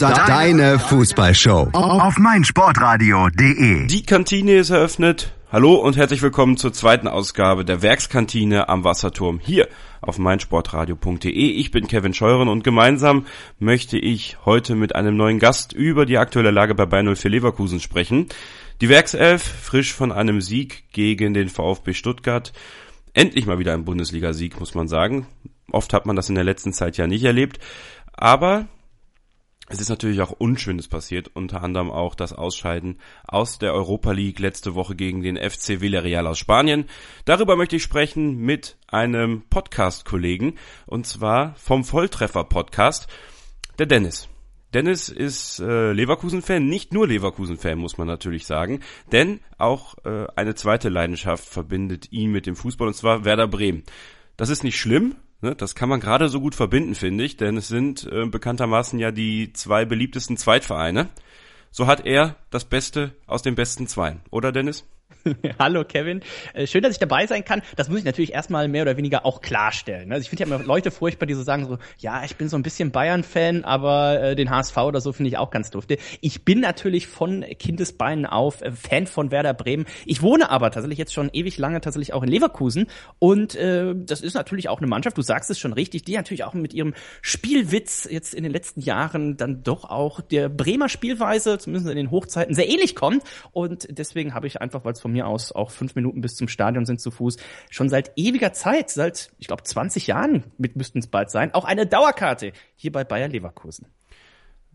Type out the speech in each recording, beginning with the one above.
Deine Fußballshow auf meinsportradio.de. Die Kantine ist eröffnet. Hallo und herzlich willkommen zur zweiten Ausgabe der Werkskantine am Wasserturm hier auf meinsportradio.de. Ich bin Kevin Scheuren und gemeinsam möchte ich heute mit einem neuen Gast über die aktuelle Lage bei Bayern 04 Leverkusen sprechen. Die Werkself, frisch von einem Sieg gegen den VfB Stuttgart. Endlich mal wieder ein Bundesligasieg, muss man sagen. Oft hat man das in der letzten Zeit ja nicht erlebt. Aber es ist natürlich auch Unschönes passiert, unter anderem auch das Ausscheiden aus der Europa League letzte Woche gegen den FC Villarreal aus Spanien. Darüber möchte ich sprechen mit einem Podcast-Kollegen, und zwar vom Volltreffer-Podcast, der Dennis. Dennis ist äh, Leverkusen-Fan, nicht nur Leverkusen-Fan, muss man natürlich sagen, denn auch äh, eine zweite Leidenschaft verbindet ihn mit dem Fußball, und zwar Werder Bremen. Das ist nicht schlimm, Ne, das kann man gerade so gut verbinden, finde ich, denn es sind äh, bekanntermaßen ja die zwei beliebtesten Zweitvereine. So hat er das Beste aus den besten Zweien, oder Dennis? Hallo Kevin, äh, schön, dass ich dabei sein kann. Das muss ich natürlich erstmal mehr oder weniger auch klarstellen. Also ich finde ja immer Leute furchtbar, die so sagen so, ja, ich bin so ein bisschen Bayern-Fan, aber äh, den HSV oder so finde ich auch ganz dufte. Ich bin natürlich von Kindesbeinen auf äh, Fan von Werder Bremen. Ich wohne aber tatsächlich jetzt schon ewig lange tatsächlich auch in Leverkusen und äh, das ist natürlich auch eine Mannschaft, du sagst es schon richtig, die natürlich auch mit ihrem Spielwitz jetzt in den letzten Jahren dann doch auch der Bremer Spielweise, zumindest in den Hochzeiten, sehr ähnlich kommt und deswegen habe ich einfach, weil es von mir aus auch fünf Minuten bis zum Stadion sind zu Fuß, schon seit ewiger Zeit, seit, ich glaube, 20 Jahren mit müssten es bald sein, auch eine Dauerkarte hier bei Bayer Leverkusen.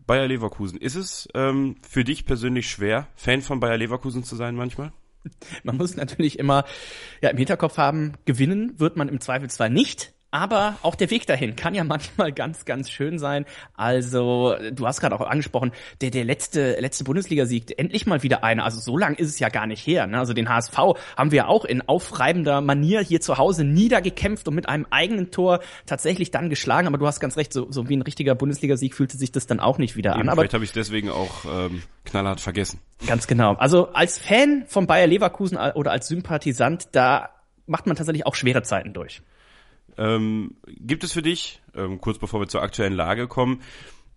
Bayer Leverkusen. Ist es ähm, für dich persönlich schwer, Fan von Bayer Leverkusen zu sein manchmal? Man muss natürlich immer ja, im Hinterkopf haben, gewinnen wird man im Zweifelsfall nicht aber auch der Weg dahin kann ja manchmal ganz, ganz schön sein. Also, du hast gerade auch angesprochen, der, der letzte, letzte Bundesligasieg, endlich mal wieder einer. Also so lang ist es ja gar nicht her. Ne? Also den HSV haben wir auch in aufreibender Manier hier zu Hause niedergekämpft und mit einem eigenen Tor tatsächlich dann geschlagen. Aber du hast ganz recht, so, so wie ein richtiger Bundesligasieg fühlte sich das dann auch nicht wieder Eben, an. Aber vielleicht habe ich deswegen auch ähm, knallhart vergessen. Ganz genau. Also als Fan von Bayer Leverkusen oder als Sympathisant, da macht man tatsächlich auch schwere Zeiten durch. Ähm, gibt es für dich, ähm, kurz bevor wir zur aktuellen Lage kommen,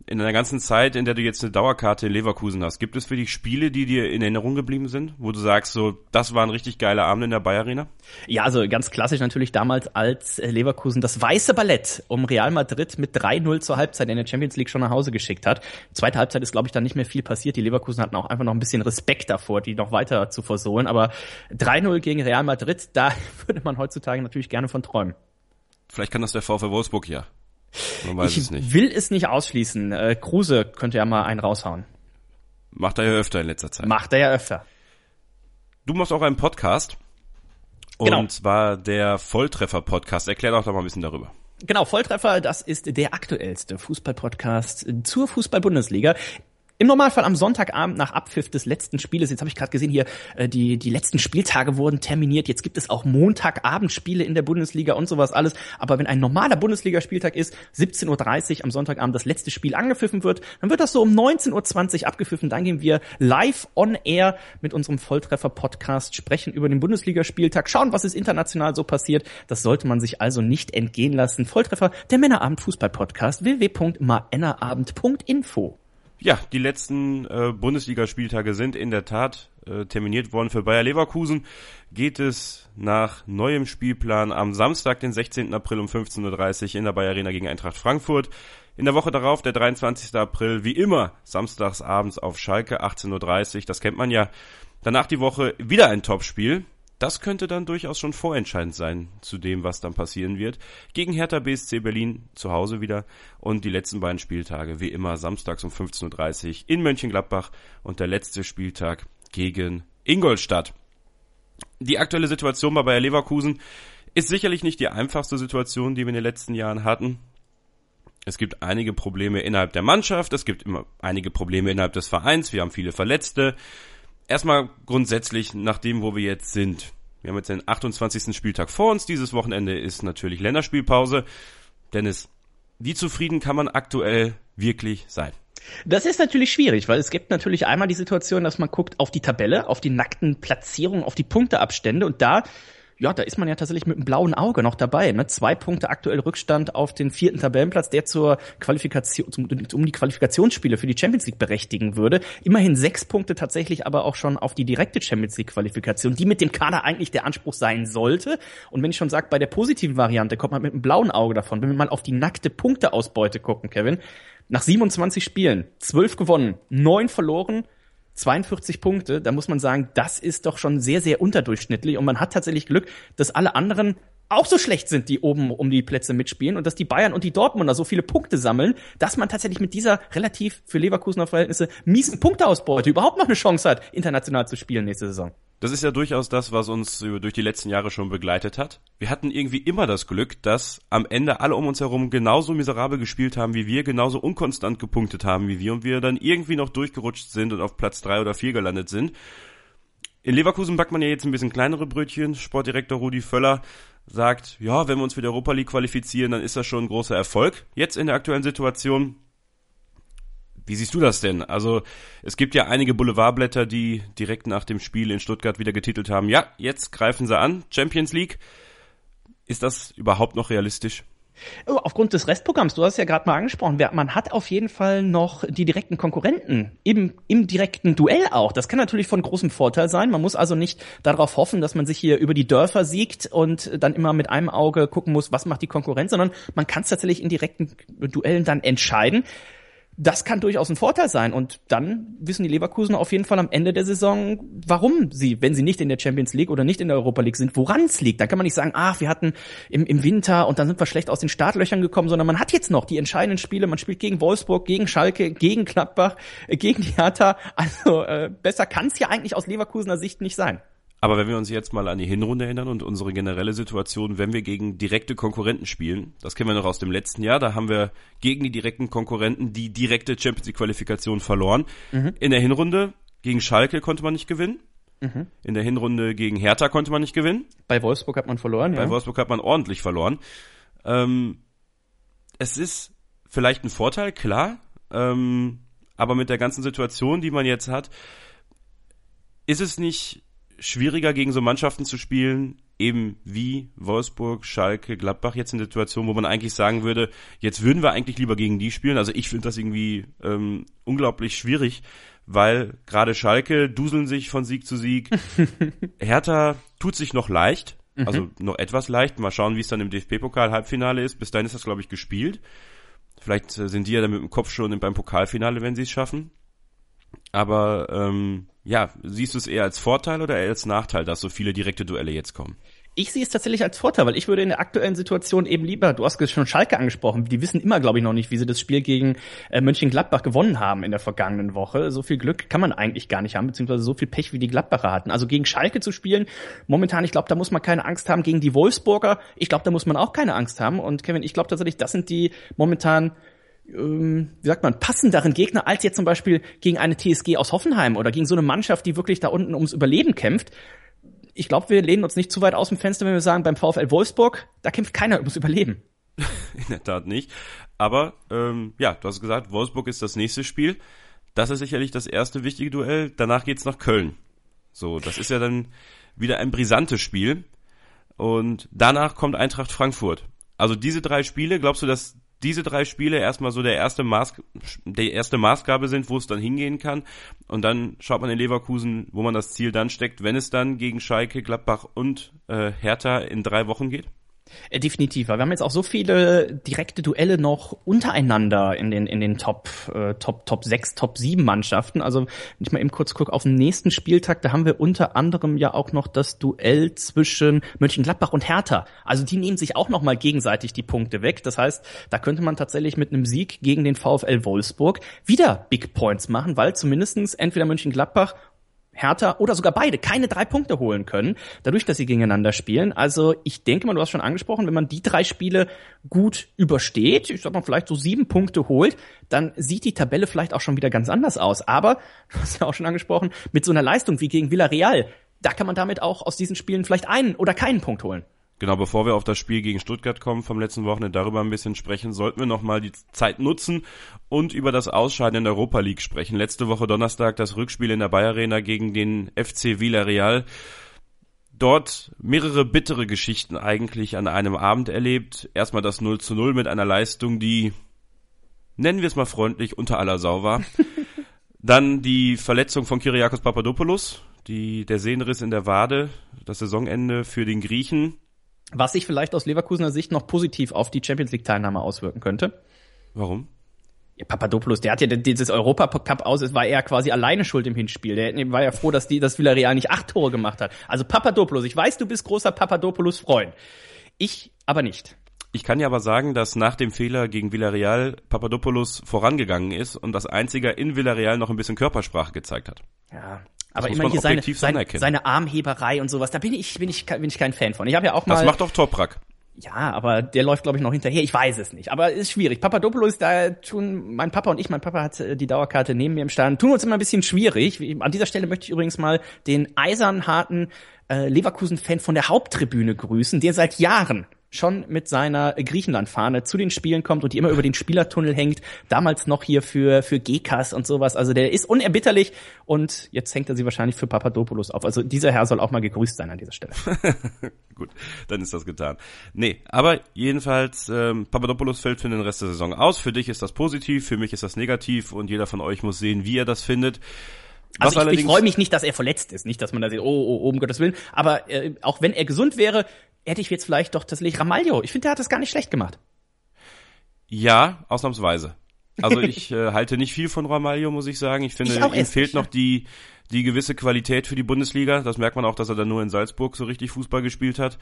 in der ganzen Zeit, in der du jetzt eine Dauerkarte in Leverkusen hast, gibt es für dich Spiele, die dir in Erinnerung geblieben sind, wo du sagst, so, das war ein richtig geiler Abend in der Bayer Arena? Ja, also ganz klassisch natürlich damals als äh, Leverkusen das weiße Ballett um Real Madrid mit 3-0 zur Halbzeit in der Champions League schon nach Hause geschickt hat. Zweite Halbzeit ist, glaube ich, dann nicht mehr viel passiert. Die Leverkusen hatten auch einfach noch ein bisschen Respekt davor, die noch weiter zu versohlen. Aber 3-0 gegen Real Madrid, da würde man heutzutage natürlich gerne von träumen. Vielleicht kann das der VfL Wolfsburg ja. Man weiß ich es nicht. will es nicht ausschließen. Äh, Kruse könnte ja mal einen raushauen. Macht er ja öfter in letzter Zeit. Macht er ja öfter. Du machst auch einen Podcast. Genau. Und zwar der Volltreffer-Podcast. Erklär doch da mal ein bisschen darüber. Genau, Volltreffer, das ist der aktuellste Fußball-Podcast zur Fußball-Bundesliga. Im Normalfall am Sonntagabend nach Abpfiff des letzten Spieles. Jetzt habe ich gerade gesehen hier, äh, die, die letzten Spieltage wurden terminiert. Jetzt gibt es auch Montagabendspiele in der Bundesliga und sowas alles. Aber wenn ein normaler Bundesligaspieltag ist, 17.30 Uhr am Sonntagabend das letzte Spiel angepfiffen wird, dann wird das so um 19.20 Uhr abgepfiffen. Dann gehen wir live on air mit unserem Volltreffer-Podcast, sprechen über den Bundesligaspieltag, schauen, was ist international so passiert. Das sollte man sich also nicht entgehen lassen. Volltreffer, der Männerabend-Fußball-Podcast, www.männerabend.info. Ja, die letzten äh, Bundesligaspieltage sind in der Tat äh, terminiert worden. Für Bayer Leverkusen geht es nach neuem Spielplan am Samstag, den 16. April um 15.30 Uhr in der Bayer Arena gegen Eintracht Frankfurt. In der Woche darauf, der 23. April, wie immer, samstags abends auf Schalke, 18.30 Uhr, das kennt man ja. Danach die Woche wieder ein Topspiel. Das könnte dann durchaus schon vorentscheidend sein zu dem, was dann passieren wird. Gegen Hertha BSC Berlin zu Hause wieder und die letzten beiden Spieltage wie immer samstags um 15.30 Uhr in Mönchengladbach und der letzte Spieltag gegen Ingolstadt. Die aktuelle Situation bei Bayer Leverkusen ist sicherlich nicht die einfachste Situation, die wir in den letzten Jahren hatten. Es gibt einige Probleme innerhalb der Mannschaft, es gibt immer einige Probleme innerhalb des Vereins, wir haben viele Verletzte erstmal grundsätzlich nach dem, wo wir jetzt sind. Wir haben jetzt den 28. Spieltag vor uns. Dieses Wochenende ist natürlich Länderspielpause. Dennis, wie zufrieden kann man aktuell wirklich sein? Das ist natürlich schwierig, weil es gibt natürlich einmal die Situation, dass man guckt auf die Tabelle, auf die nackten Platzierungen, auf die Punkteabstände und da ja, da ist man ja tatsächlich mit einem blauen Auge noch dabei. Ne? Zwei Punkte aktuell Rückstand auf den vierten Tabellenplatz, der zur Qualifikation, um die Qualifikationsspiele für die Champions League berechtigen würde. Immerhin sechs Punkte tatsächlich aber auch schon auf die direkte Champions League Qualifikation, die mit dem Kader eigentlich der Anspruch sein sollte. Und wenn ich schon sage, bei der positiven Variante kommt man mit einem blauen Auge davon. Wenn wir mal auf die nackte Punkteausbeute gucken, Kevin, nach 27 Spielen, 12 gewonnen, 9 verloren, 42 Punkte, da muss man sagen, das ist doch schon sehr, sehr unterdurchschnittlich und man hat tatsächlich Glück, dass alle anderen auch so schlecht sind, die oben um die Plätze mitspielen und dass die Bayern und die Dortmunder so viele Punkte sammeln, dass man tatsächlich mit dieser relativ für Leverkusener Verhältnisse miesen Punkteausbeute überhaupt noch eine Chance hat, international zu spielen nächste Saison. Das ist ja durchaus das, was uns durch die letzten Jahre schon begleitet hat. Wir hatten irgendwie immer das Glück, dass am Ende alle um uns herum genauso miserabel gespielt haben wie wir, genauso unkonstant gepunktet haben wie wir und wir dann irgendwie noch durchgerutscht sind und auf Platz drei oder vier gelandet sind. In Leverkusen backt man ja jetzt ein bisschen kleinere Brötchen. Sportdirektor Rudi Völler sagt, ja, wenn wir uns für die Europa League qualifizieren, dann ist das schon ein großer Erfolg. Jetzt in der aktuellen Situation wie siehst du das denn? Also es gibt ja einige Boulevardblätter, die direkt nach dem Spiel in Stuttgart wieder getitelt haben, ja, jetzt greifen sie an, Champions League. Ist das überhaupt noch realistisch? Oh, aufgrund des Restprogramms, du hast es ja gerade mal angesprochen, man hat auf jeden Fall noch die direkten Konkurrenten im, im direkten Duell auch. Das kann natürlich von großem Vorteil sein. Man muss also nicht darauf hoffen, dass man sich hier über die Dörfer siegt und dann immer mit einem Auge gucken muss, was macht die Konkurrenz, sondern man kann es tatsächlich in direkten Duellen dann entscheiden das kann durchaus ein Vorteil sein. Und dann wissen die Leverkusen auf jeden Fall am Ende der Saison, warum sie, wenn sie nicht in der Champions League oder nicht in der Europa League sind, woran es liegt. Dann kann man nicht sagen, ach, wir hatten im, im Winter und dann sind wir schlecht aus den Startlöchern gekommen, sondern man hat jetzt noch die entscheidenden Spiele. Man spielt gegen Wolfsburg, gegen Schalke, gegen Gladbach, äh, gegen die Hertha. Also äh, besser kann es ja eigentlich aus Leverkusener Sicht nicht sein. Aber wenn wir uns jetzt mal an die Hinrunde erinnern und unsere generelle Situation, wenn wir gegen direkte Konkurrenten spielen, das kennen wir noch aus dem letzten Jahr, da haben wir gegen die direkten Konkurrenten die direkte Champions League Qualifikation verloren. Mhm. In der Hinrunde gegen Schalke konnte man nicht gewinnen. Mhm. In der Hinrunde gegen Hertha konnte man nicht gewinnen. Bei Wolfsburg hat man verloren, Bei ja. Wolfsburg hat man ordentlich verloren. Ähm, es ist vielleicht ein Vorteil, klar, ähm, aber mit der ganzen Situation, die man jetzt hat, ist es nicht schwieriger gegen so Mannschaften zu spielen, eben wie Wolfsburg, Schalke, Gladbach jetzt in der Situation, wo man eigentlich sagen würde, jetzt würden wir eigentlich lieber gegen die spielen. Also ich finde das irgendwie ähm, unglaublich schwierig, weil gerade Schalke duseln sich von Sieg zu Sieg. Hertha tut sich noch leicht, mhm. also noch etwas leicht. Mal schauen, wie es dann im DFB-Pokal-Halbfinale ist. Bis dahin ist das, glaube ich, gespielt. Vielleicht äh, sind die ja dann mit dem Kopf schon beim Pokalfinale, wenn sie es schaffen. Aber ähm, ja, siehst du es eher als Vorteil oder eher als Nachteil, dass so viele direkte Duelle jetzt kommen? Ich sehe es tatsächlich als Vorteil, weil ich würde in der aktuellen Situation eben lieber, du hast schon Schalke angesprochen, die wissen immer, glaube ich, noch nicht, wie sie das Spiel gegen äh, Mönchengladbach gewonnen haben in der vergangenen Woche. So viel Glück kann man eigentlich gar nicht haben, beziehungsweise so viel Pech, wie die Gladbacher hatten. Also gegen Schalke zu spielen, momentan, ich glaube, da muss man keine Angst haben. Gegen die Wolfsburger, ich glaube, da muss man auch keine Angst haben. Und Kevin, ich glaube tatsächlich, das sind die momentan ähm, wie sagt man, passenderen Gegner als jetzt zum Beispiel gegen eine TSG aus Hoffenheim oder gegen so eine Mannschaft, die wirklich da unten ums Überleben kämpft. Ich glaube, wir lehnen uns nicht zu weit aus dem Fenster, wenn wir sagen, beim VfL Wolfsburg, da kämpft keiner ums Überleben. In der Tat nicht. Aber ähm, ja, du hast gesagt, Wolfsburg ist das nächste Spiel. Das ist sicherlich das erste wichtige Duell. Danach geht's nach Köln. So, das ist ja dann wieder ein brisantes Spiel. Und danach kommt Eintracht Frankfurt. Also diese drei Spiele, glaubst du, dass diese drei Spiele erstmal so der erste Maß, der erste Maßgabe sind, wo es dann hingehen kann. Und dann schaut man in Leverkusen, wo man das Ziel dann steckt, wenn es dann gegen Schalke, Gladbach und äh, Hertha in drei Wochen geht. Äh, definitiv, wir haben jetzt auch so viele direkte Duelle noch untereinander in den in den Top äh, Top Top 6, Top 7 Mannschaften. Also, wenn ich mal eben kurz gucke auf den nächsten Spieltag, da haben wir unter anderem ja auch noch das Duell zwischen Mönchengladbach und Hertha. Also, die nehmen sich auch noch mal gegenseitig die Punkte weg. Das heißt, da könnte man tatsächlich mit einem Sieg gegen den VfL Wolfsburg wieder Big Points machen, weil zumindestens entweder Mönchengladbach Hertha oder sogar beide keine drei Punkte holen können, dadurch, dass sie gegeneinander spielen. Also ich denke mal, du hast schon angesprochen, wenn man die drei Spiele gut übersteht, ich sag mal vielleicht so sieben Punkte holt, dann sieht die Tabelle vielleicht auch schon wieder ganz anders aus. Aber, du hast ja auch schon angesprochen, mit so einer Leistung wie gegen Villarreal, da kann man damit auch aus diesen Spielen vielleicht einen oder keinen Punkt holen. Genau, bevor wir auf das Spiel gegen Stuttgart kommen vom letzten Wochenende, darüber ein bisschen sprechen, sollten wir nochmal die Zeit nutzen und über das Ausscheiden in der Europa League sprechen. Letzte Woche Donnerstag das Rückspiel in der Bayer Arena gegen den FC Villarreal. dort mehrere bittere Geschichten eigentlich an einem Abend erlebt. Erstmal das 0 zu 0 mit einer Leistung, die, nennen wir es mal freundlich, unter aller Sau war. Dann die Verletzung von Kyriakos Papadopoulos, die, der Sehnenriss in der Wade, das Saisonende für den Griechen. Was sich vielleicht aus Leverkusener Sicht noch positiv auf die Champions League Teilnahme auswirken könnte. Warum? Ja, Papadopoulos, der hat ja dieses Europacup aus, es war er quasi alleine schuld im Hinspiel. Der war ja froh, dass die, das Villarreal nicht acht Tore gemacht hat. Also Papadopoulos, ich weiß, du bist großer Papadopoulos-Freund. Ich aber nicht. Ich kann ja aber sagen, dass nach dem Fehler gegen Villarreal Papadopoulos vorangegangen ist und das Einziger in Villarreal noch ein bisschen Körpersprache gezeigt hat. Ja, aber immer hier seine, seine, seine Armheberei und sowas, da bin ich, bin ich, bin ich kein Fan von. Ich habe ja auch mal. Das macht doch Toprak. Ja, aber der läuft, glaube ich, noch hinterher. Ich weiß es nicht. Aber ist schwierig. Papadopoulos, da tun mein Papa und ich, mein Papa hat äh, die Dauerkarte neben mir im Stand, tun uns immer ein bisschen schwierig. An dieser Stelle möchte ich übrigens mal den eisernharten äh, Leverkusen-Fan von der Haupttribüne grüßen, der seit Jahren schon mit seiner Griechenland-Fahne zu den Spielen kommt und die immer über den Spielertunnel hängt. Damals noch hier für, für GKs und sowas. Also der ist unerbitterlich und jetzt hängt er sie wahrscheinlich für Papadopoulos auf. Also dieser Herr soll auch mal gegrüßt sein an dieser Stelle. Gut, dann ist das getan. Nee, aber jedenfalls, ähm, Papadopoulos fällt für den Rest der Saison aus. Für dich ist das positiv, für mich ist das negativ und jeder von euch muss sehen, wie er das findet. Was also ich, ich freue mich nicht, dass er verletzt ist, nicht, dass man da sieht, oh, oh, oh um Gottes Willen. Aber äh, auch wenn er gesund wäre, hätte ich jetzt vielleicht doch das Licht Ramalho. Ich finde, der hat das gar nicht schlecht gemacht. Ja, ausnahmsweise. Also ich äh, halte nicht viel von Ramalho, muss ich sagen. Ich finde, ich ihm fehlt noch die, die gewisse Qualität für die Bundesliga. Das merkt man auch, dass er dann nur in Salzburg so richtig Fußball gespielt hat.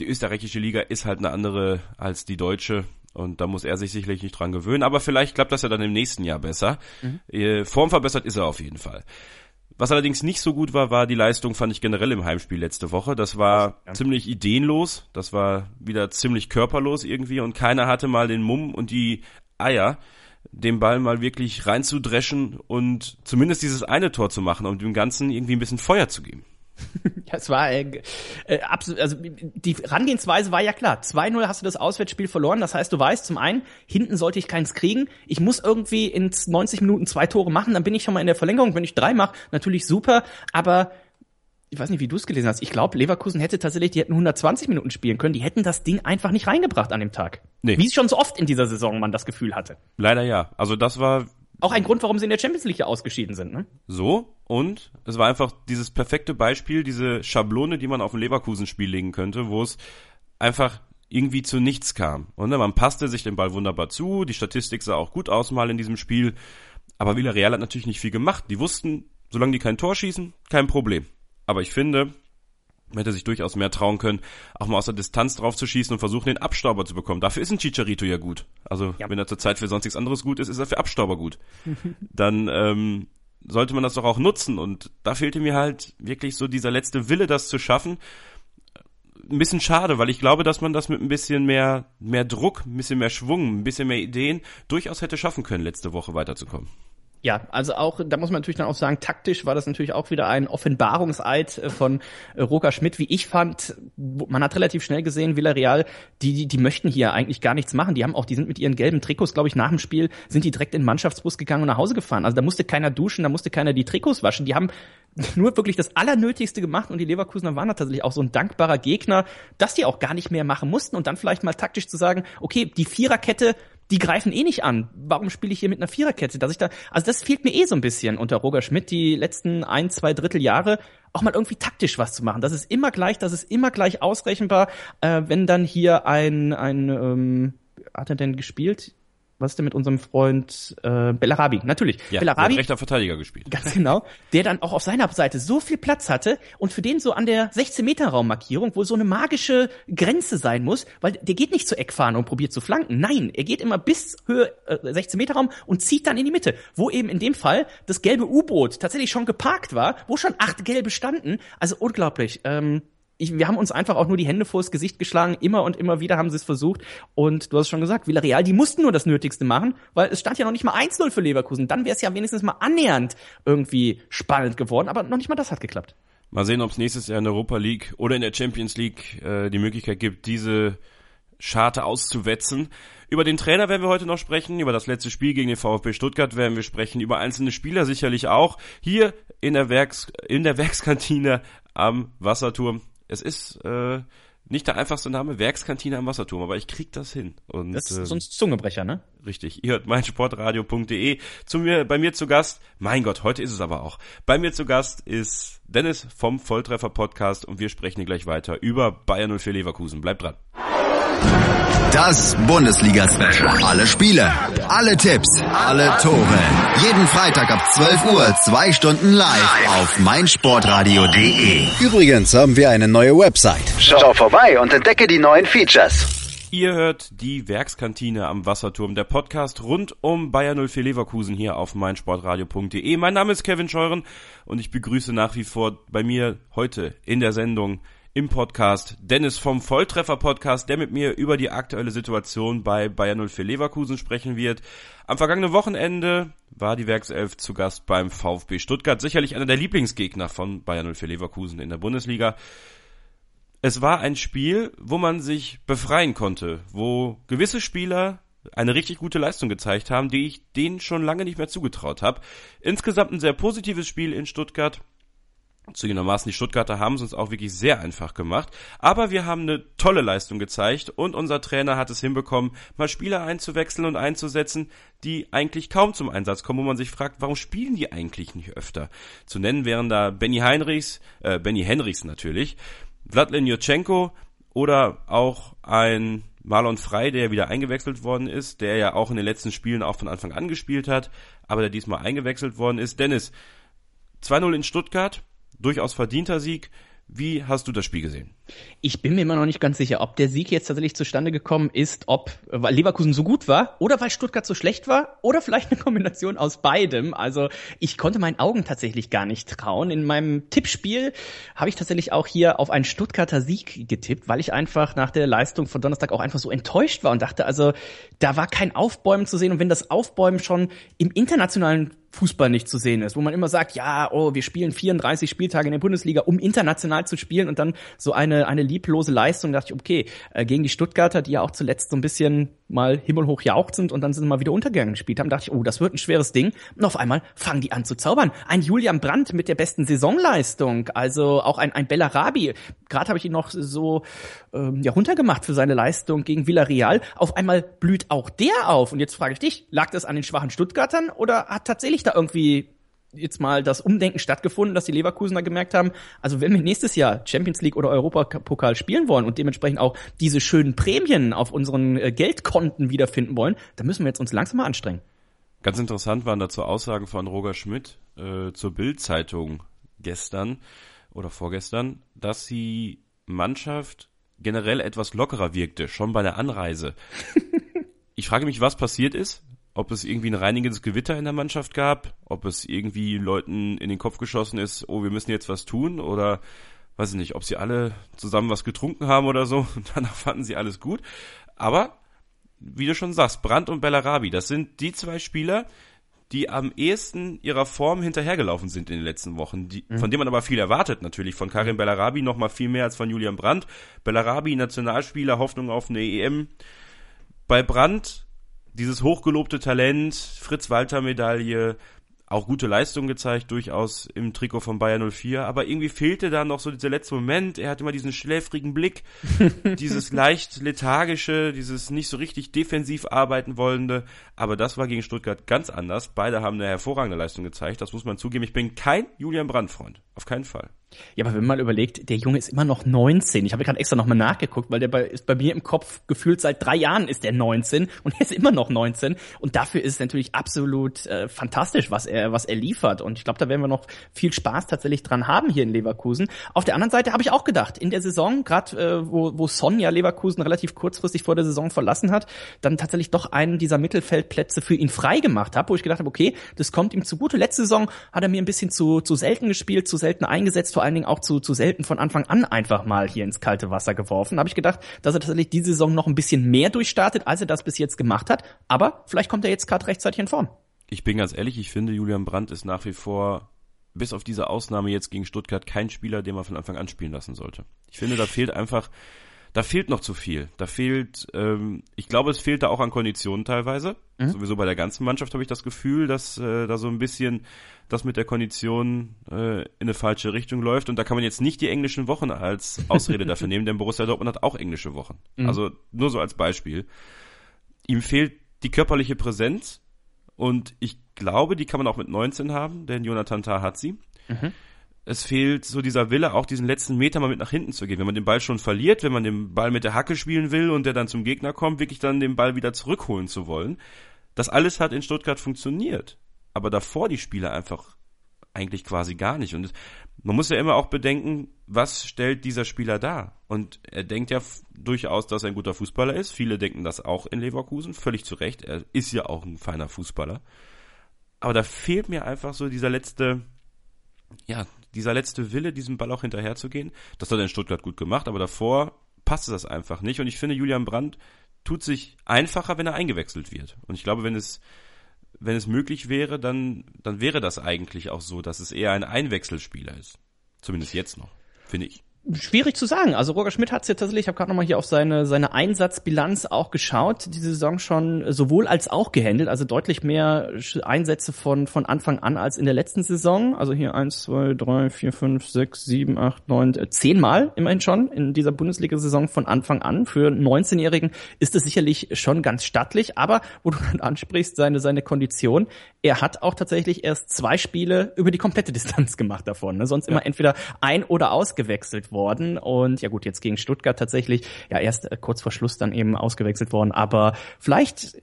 Die österreichische Liga ist halt eine andere als die deutsche. Und da muss er sich sicherlich nicht dran gewöhnen. Aber vielleicht klappt das ja dann im nächsten Jahr besser. Mhm. Äh, Form verbessert ist er auf jeden Fall. Was allerdings nicht so gut war, war die Leistung, fand ich generell im Heimspiel letzte Woche. Das war ja. ziemlich ideenlos, das war wieder ziemlich körperlos irgendwie und keiner hatte mal den Mumm und die Eier, den Ball mal wirklich reinzudreschen und zumindest dieses eine Tor zu machen und dem Ganzen irgendwie ein bisschen Feuer zu geben. Ja, es war äh, äh, absolut, also die Herangehensweise war ja klar. 2-0 hast du das Auswärtsspiel verloren. Das heißt, du weißt zum einen, hinten sollte ich keins kriegen. Ich muss irgendwie in 90 Minuten zwei Tore machen, dann bin ich schon mal in der Verlängerung. Wenn ich drei mache, natürlich super. Aber ich weiß nicht, wie du es gelesen hast. Ich glaube, Leverkusen hätte tatsächlich, die hätten 120 Minuten spielen können. Die hätten das Ding einfach nicht reingebracht an dem Tag. Nee. Wie es schon so oft in dieser Saison man das Gefühl hatte. Leider ja. Also das war auch ein Grund, warum sie in der Champions League ausgeschieden sind, ne? So, und es war einfach dieses perfekte Beispiel, diese Schablone, die man auf ein Leverkusen-Spiel legen könnte, wo es einfach irgendwie zu nichts kam. Und man passte sich den Ball wunderbar zu, die Statistik sah auch gut aus mal in diesem Spiel, aber Villarreal hat natürlich nicht viel gemacht. Die wussten, solange die kein Tor schießen, kein Problem. Aber ich finde, man hätte sich durchaus mehr trauen können, auch mal aus der Distanz drauf zu schießen und versuchen, den Abstauber zu bekommen. Dafür ist ein Chicharito ja gut. Also ja. wenn er zurzeit für sonst nichts anderes gut ist, ist er für Abstauber gut. Dann ähm, sollte man das doch auch nutzen. Und da fehlte mir halt wirklich so dieser letzte Wille, das zu schaffen. Ein bisschen schade, weil ich glaube, dass man das mit ein bisschen mehr, mehr Druck, ein bisschen mehr Schwung, ein bisschen mehr Ideen durchaus hätte schaffen können, letzte Woche weiterzukommen. Ja, also auch, da muss man natürlich dann auch sagen, taktisch war das natürlich auch wieder ein Offenbarungseid äh, von äh, Roger Schmidt, wie ich fand. Man hat relativ schnell gesehen, Villarreal, die, die, die möchten hier eigentlich gar nichts machen. Die haben auch, die sind mit ihren gelben Trikots, glaube ich, nach dem Spiel, sind die direkt in den Mannschaftsbus gegangen und nach Hause gefahren. Also da musste keiner duschen, da musste keiner die Trikots waschen. Die haben nur wirklich das Allernötigste gemacht und die Leverkusener waren tatsächlich auch so ein dankbarer Gegner, dass die auch gar nicht mehr machen mussten und dann vielleicht mal taktisch zu sagen, okay, die Viererkette die greifen eh nicht an. Warum spiele ich hier mit einer Viererkette? Dass ich da, also das fehlt mir eh so ein bisschen unter Roger Schmidt die letzten ein, zwei Dritteljahre auch mal irgendwie taktisch was zu machen. Das ist immer gleich, das ist immer gleich ausrechenbar. Äh, wenn dann hier ein, ein ähm, hat er denn gespielt? Was ist denn mit unserem Freund äh, Bellarabi? Natürlich. Ja, Bellarabi, rechter Verteidiger gespielt. Ganz genau. Der dann auch auf seiner Seite so viel Platz hatte und für den so an der 16-Meter-Raummarkierung, wo so eine magische Grenze sein muss, weil der geht nicht zur Eckfahne und probiert zu flanken. Nein, er geht immer bis Höhe äh, 16-Meter-Raum und zieht dann in die Mitte, wo eben in dem Fall das gelbe U-Boot tatsächlich schon geparkt war, wo schon acht gelbe standen. Also unglaublich. Ähm, ich, wir haben uns einfach auch nur die Hände vors Gesicht geschlagen. Immer und immer wieder haben sie es versucht. Und du hast schon gesagt, Villarreal, die mussten nur das Nötigste machen, weil es stand ja noch nicht mal 1-0 für Leverkusen. Dann wäre es ja wenigstens mal annähernd irgendwie spannend geworden. Aber noch nicht mal das hat geklappt. Mal sehen, ob es nächstes Jahr in der Europa League oder in der Champions League äh, die Möglichkeit gibt, diese Scharte auszuwetzen. Über den Trainer werden wir heute noch sprechen, über das letzte Spiel gegen den VfB Stuttgart werden wir sprechen, über einzelne Spieler sicherlich auch. Hier in der Werks, in der Werkskantine am Wasserturm Es ist äh, nicht der einfachste Name, Werkskantine am Wasserturm, aber ich krieg das hin. Und, das ist äh, sonst Zungebrecher, ne? Richtig. Ihr hört meinsportradio.de. Zu mir, bei mir zu Gast, mein Gott, heute ist es aber auch. Bei mir zu Gast ist Dennis vom Volltreffer Podcast und wir sprechen hier gleich weiter über Bayern 04 Leverkusen. Bleibt dran. Das Bundesliga-Special. Alle Spiele, alle Tipps, alle Tore. Jeden Freitag ab 12 Uhr, zwei Stunden live auf meinsportradio.de. Übrigens haben wir eine neue Website. Schau vorbei und entdecke die neuen Features. Ihr hört die Werkskantine am Wasserturm, der Podcast rund um Bayern 04 Leverkusen hier auf meinsportradio.de. Mein Name ist Kevin Scheuren und ich begrüße nach wie vor bei mir heute in der Sendung im Podcast Dennis vom Volltreffer Podcast, der mit mir über die aktuelle Situation bei Bayern 04 Leverkusen sprechen wird. Am vergangenen Wochenende war die Werkself zu Gast beim VfB Stuttgart, sicherlich einer der Lieblingsgegner von Bayern 04 Leverkusen in der Bundesliga. Es war ein Spiel, wo man sich befreien konnte, wo gewisse Spieler eine richtig gute Leistung gezeigt haben, die ich denen schon lange nicht mehr zugetraut habe. Insgesamt ein sehr positives Spiel in Stuttgart Zugegebenermaßen, die Stuttgarter haben es uns auch wirklich sehr einfach gemacht. Aber wir haben eine tolle Leistung gezeigt und unser Trainer hat es hinbekommen, mal Spieler einzuwechseln und einzusetzen, die eigentlich kaum zum Einsatz kommen, wo man sich fragt, warum spielen die eigentlich nicht öfter? Zu nennen wären da Benny Heinrichs, äh, Benny Henrichs natürlich, Vladlen Jurchenko oder auch ein Marlon Frey, der wieder eingewechselt worden ist, der ja auch in den letzten Spielen auch von Anfang an gespielt hat, aber der diesmal eingewechselt worden ist. Dennis, 2-0 in Stuttgart, durchaus verdienter Sieg. Wie hast du das Spiel gesehen? Ich bin mir immer noch nicht ganz sicher, ob der Sieg jetzt tatsächlich zustande gekommen ist, ob weil Leverkusen so gut war oder weil Stuttgart so schlecht war oder vielleicht eine Kombination aus beidem. Also ich konnte meinen Augen tatsächlich gar nicht trauen. In meinem Tippspiel habe ich tatsächlich auch hier auf einen Stuttgarter Sieg getippt, weil ich einfach nach der Leistung von Donnerstag auch einfach so enttäuscht war und dachte, also da war kein Aufbäumen zu sehen und wenn das Aufbäumen schon im internationalen Fußball nicht zu sehen ist, wo man immer sagt, ja, oh, wir spielen 34 Spieltage in der Bundesliga, um international zu spielen und dann so eine, eine lieblose Leistung, dachte ich, okay, äh, gegen die Stuttgarter, die ja auch zuletzt so ein bisschen mal himmelhoch jauchzend und dann sind mal wieder untergegangen gespielt haben, dachte ich, oh, das wird ein schweres Ding. Und auf einmal fangen die an zu zaubern. Ein Julian Brandt mit der besten Saisonleistung, also auch ein, ein Bellarabi. Gerade habe ich ihn noch so ähm, ja, runtergemacht für seine Leistung gegen Villarreal. Auf einmal blüht auch der auf. Und jetzt frage ich dich, lag das an den schwachen Stuttgartern oder hat tatsächlich da irgendwie jetzt mal das Umdenken stattgefunden, dass die Leverkusener gemerkt haben, also wenn wir nächstes Jahr Champions League oder Europapokal spielen wollen und dementsprechend auch diese schönen Prämien auf unseren äh, Geldkonten wiederfinden wollen, dann müssen wir jetzt uns langsam mal anstrengen. Ganz interessant waren dazu Aussagen von Roger Schmidt äh, zur Bild-Zeitung gestern oder vorgestern, dass die Mannschaft generell etwas lockerer wirkte, schon bei der Anreise. ich frage mich, was passiert ist ob es irgendwie ein reinigendes Gewitter in der Mannschaft gab, ob es irgendwie Leuten in den Kopf geschossen ist, oh, wir müssen jetzt was tun oder weiß ich nicht, ob sie alle zusammen was getrunken haben oder so und danach fanden sie alles gut. Aber, wie du schon sagst, Brandt und Bellarabi, das sind die zwei Spieler, die am ehesten ihrer Form hinterhergelaufen sind in den letzten Wochen, die, mhm. von denen man aber viel erwartet natürlich. Von Karim Bellarabi noch mal viel mehr als von Julian Brandt. Bellarabi, Nationalspieler, Hoffnung auf eine EM. Bei Brandt dieses hochgelobte Talent, Fritz-Walter-Medaille, auch gute Leistung gezeigt, durchaus im Trikot von Bayern 04, aber irgendwie fehlte da noch so dieser letzte Moment. Er hatte immer diesen schläfrigen Blick, dieses leicht lethargische, dieses nicht so richtig defensiv arbeiten wollende, aber das war gegen Stuttgart ganz anders. Beide haben eine hervorragende Leistung gezeigt, das muss man zugeben. Ich bin kein Julian Brandt-Freund, auf keinen Fall. Ja, aber wenn man mal überlegt, der Junge ist immer noch 19. Ich habe gerade extra nochmal nachgeguckt, weil der bei, ist bei mir im Kopf gefühlt seit drei Jahren ist der 19 und er ist immer noch 19. Und dafür ist es natürlich absolut äh, fantastisch, was er, was er liefert. Und ich glaube, da werden wir noch viel Spaß tatsächlich dran haben hier in Leverkusen. Auf der anderen Seite habe ich auch gedacht, in der Saison, gerade äh, wo, wo Son ja Leverkusen relativ kurzfristig vor der Saison verlassen hat, dann tatsächlich doch einen dieser Mittelfeldplätze für ihn frei gemacht habe, wo ich gedacht habe, okay, das kommt ihm zugute. Letzte Saison hat er mir ein bisschen zu, zu selten gespielt, zu selten eingesetzt, vor allen Dingen auch zu, zu selten von Anfang an einfach mal hier ins kalte Wasser geworfen. Habe ich gedacht, dass er tatsächlich diese Saison noch ein bisschen mehr durchstartet, als er das bis jetzt gemacht hat. Aber vielleicht kommt er jetzt gerade rechtzeitig in Form. Ich bin ganz ehrlich, ich finde, Julian Brandt ist nach wie vor, bis auf diese Ausnahme jetzt gegen Stuttgart, kein Spieler, den man von Anfang an spielen lassen sollte. Ich finde, da fehlt einfach da fehlt noch zu viel. Da fehlt, ähm, ich glaube, es fehlt da auch an Konditionen teilweise. Mhm. Sowieso bei der ganzen Mannschaft habe ich das Gefühl, dass äh, da so ein bisschen das mit der Kondition äh, in eine falsche Richtung läuft. Und da kann man jetzt nicht die englischen Wochen als Ausrede dafür nehmen, denn Borussia Dortmund hat auch englische Wochen. Mhm. Also nur so als Beispiel. Ihm fehlt die körperliche Präsenz und ich glaube, die kann man auch mit 19 haben, denn Jonathan Tah hat sie. Mhm es fehlt so dieser Wille, auch diesen letzten Meter mal mit nach hinten zu gehen. Wenn man den Ball schon verliert, wenn man den Ball mit der Hacke spielen will und der dann zum Gegner kommt, wirklich dann den Ball wieder zurückholen zu wollen. Das alles hat in Stuttgart funktioniert. Aber davor die Spieler einfach eigentlich quasi gar nicht. Und man muss ja immer auch bedenken, was stellt dieser Spieler dar? Und er denkt ja durchaus, dass er ein guter Fußballer ist. Viele denken das auch in Leverkusen, völlig zu Recht. Er ist ja auch ein feiner Fußballer. Aber da fehlt mir einfach so dieser letzte, ja, dieser letzte Wille, diesem Ball auch hinterherzugehen. Das hat er in Stuttgart gut gemacht, aber davor passte das einfach nicht. Und ich finde, Julian Brandt tut sich einfacher, wenn er eingewechselt wird. Und ich glaube, wenn es, wenn es möglich wäre, dann, dann wäre das eigentlich auch so, dass es eher ein Einwechselspieler ist. Zumindest jetzt noch, finde ich. Schwierig zu sagen. Also Roger Schmidt hat es ja tatsächlich, ich habe gerade nochmal hier auf seine, seine Einsatzbilanz auch geschaut, diese Saison schon sowohl als auch gehandelt, also deutlich mehr Einsätze von, von Anfang an als in der letzten Saison. Also hier eins, zwei, drei, vier, fünf, sechs, sieben, acht, neun, äh, zehnmal immerhin schon in dieser Bundesliga-Saison von Anfang an. Für 19-Jährigen ist es sicherlich schon ganz stattlich, aber wo du dann ansprichst, seine, seine Kondition, er hat auch tatsächlich erst zwei Spiele über die komplette Distanz gemacht davon. Ne? Sonst ja. immer entweder ein- oder ausgewechselt worden. Und ja gut, jetzt gegen Stuttgart tatsächlich, ja erst äh, kurz vor Schluss dann eben ausgewechselt worden. Aber vielleicht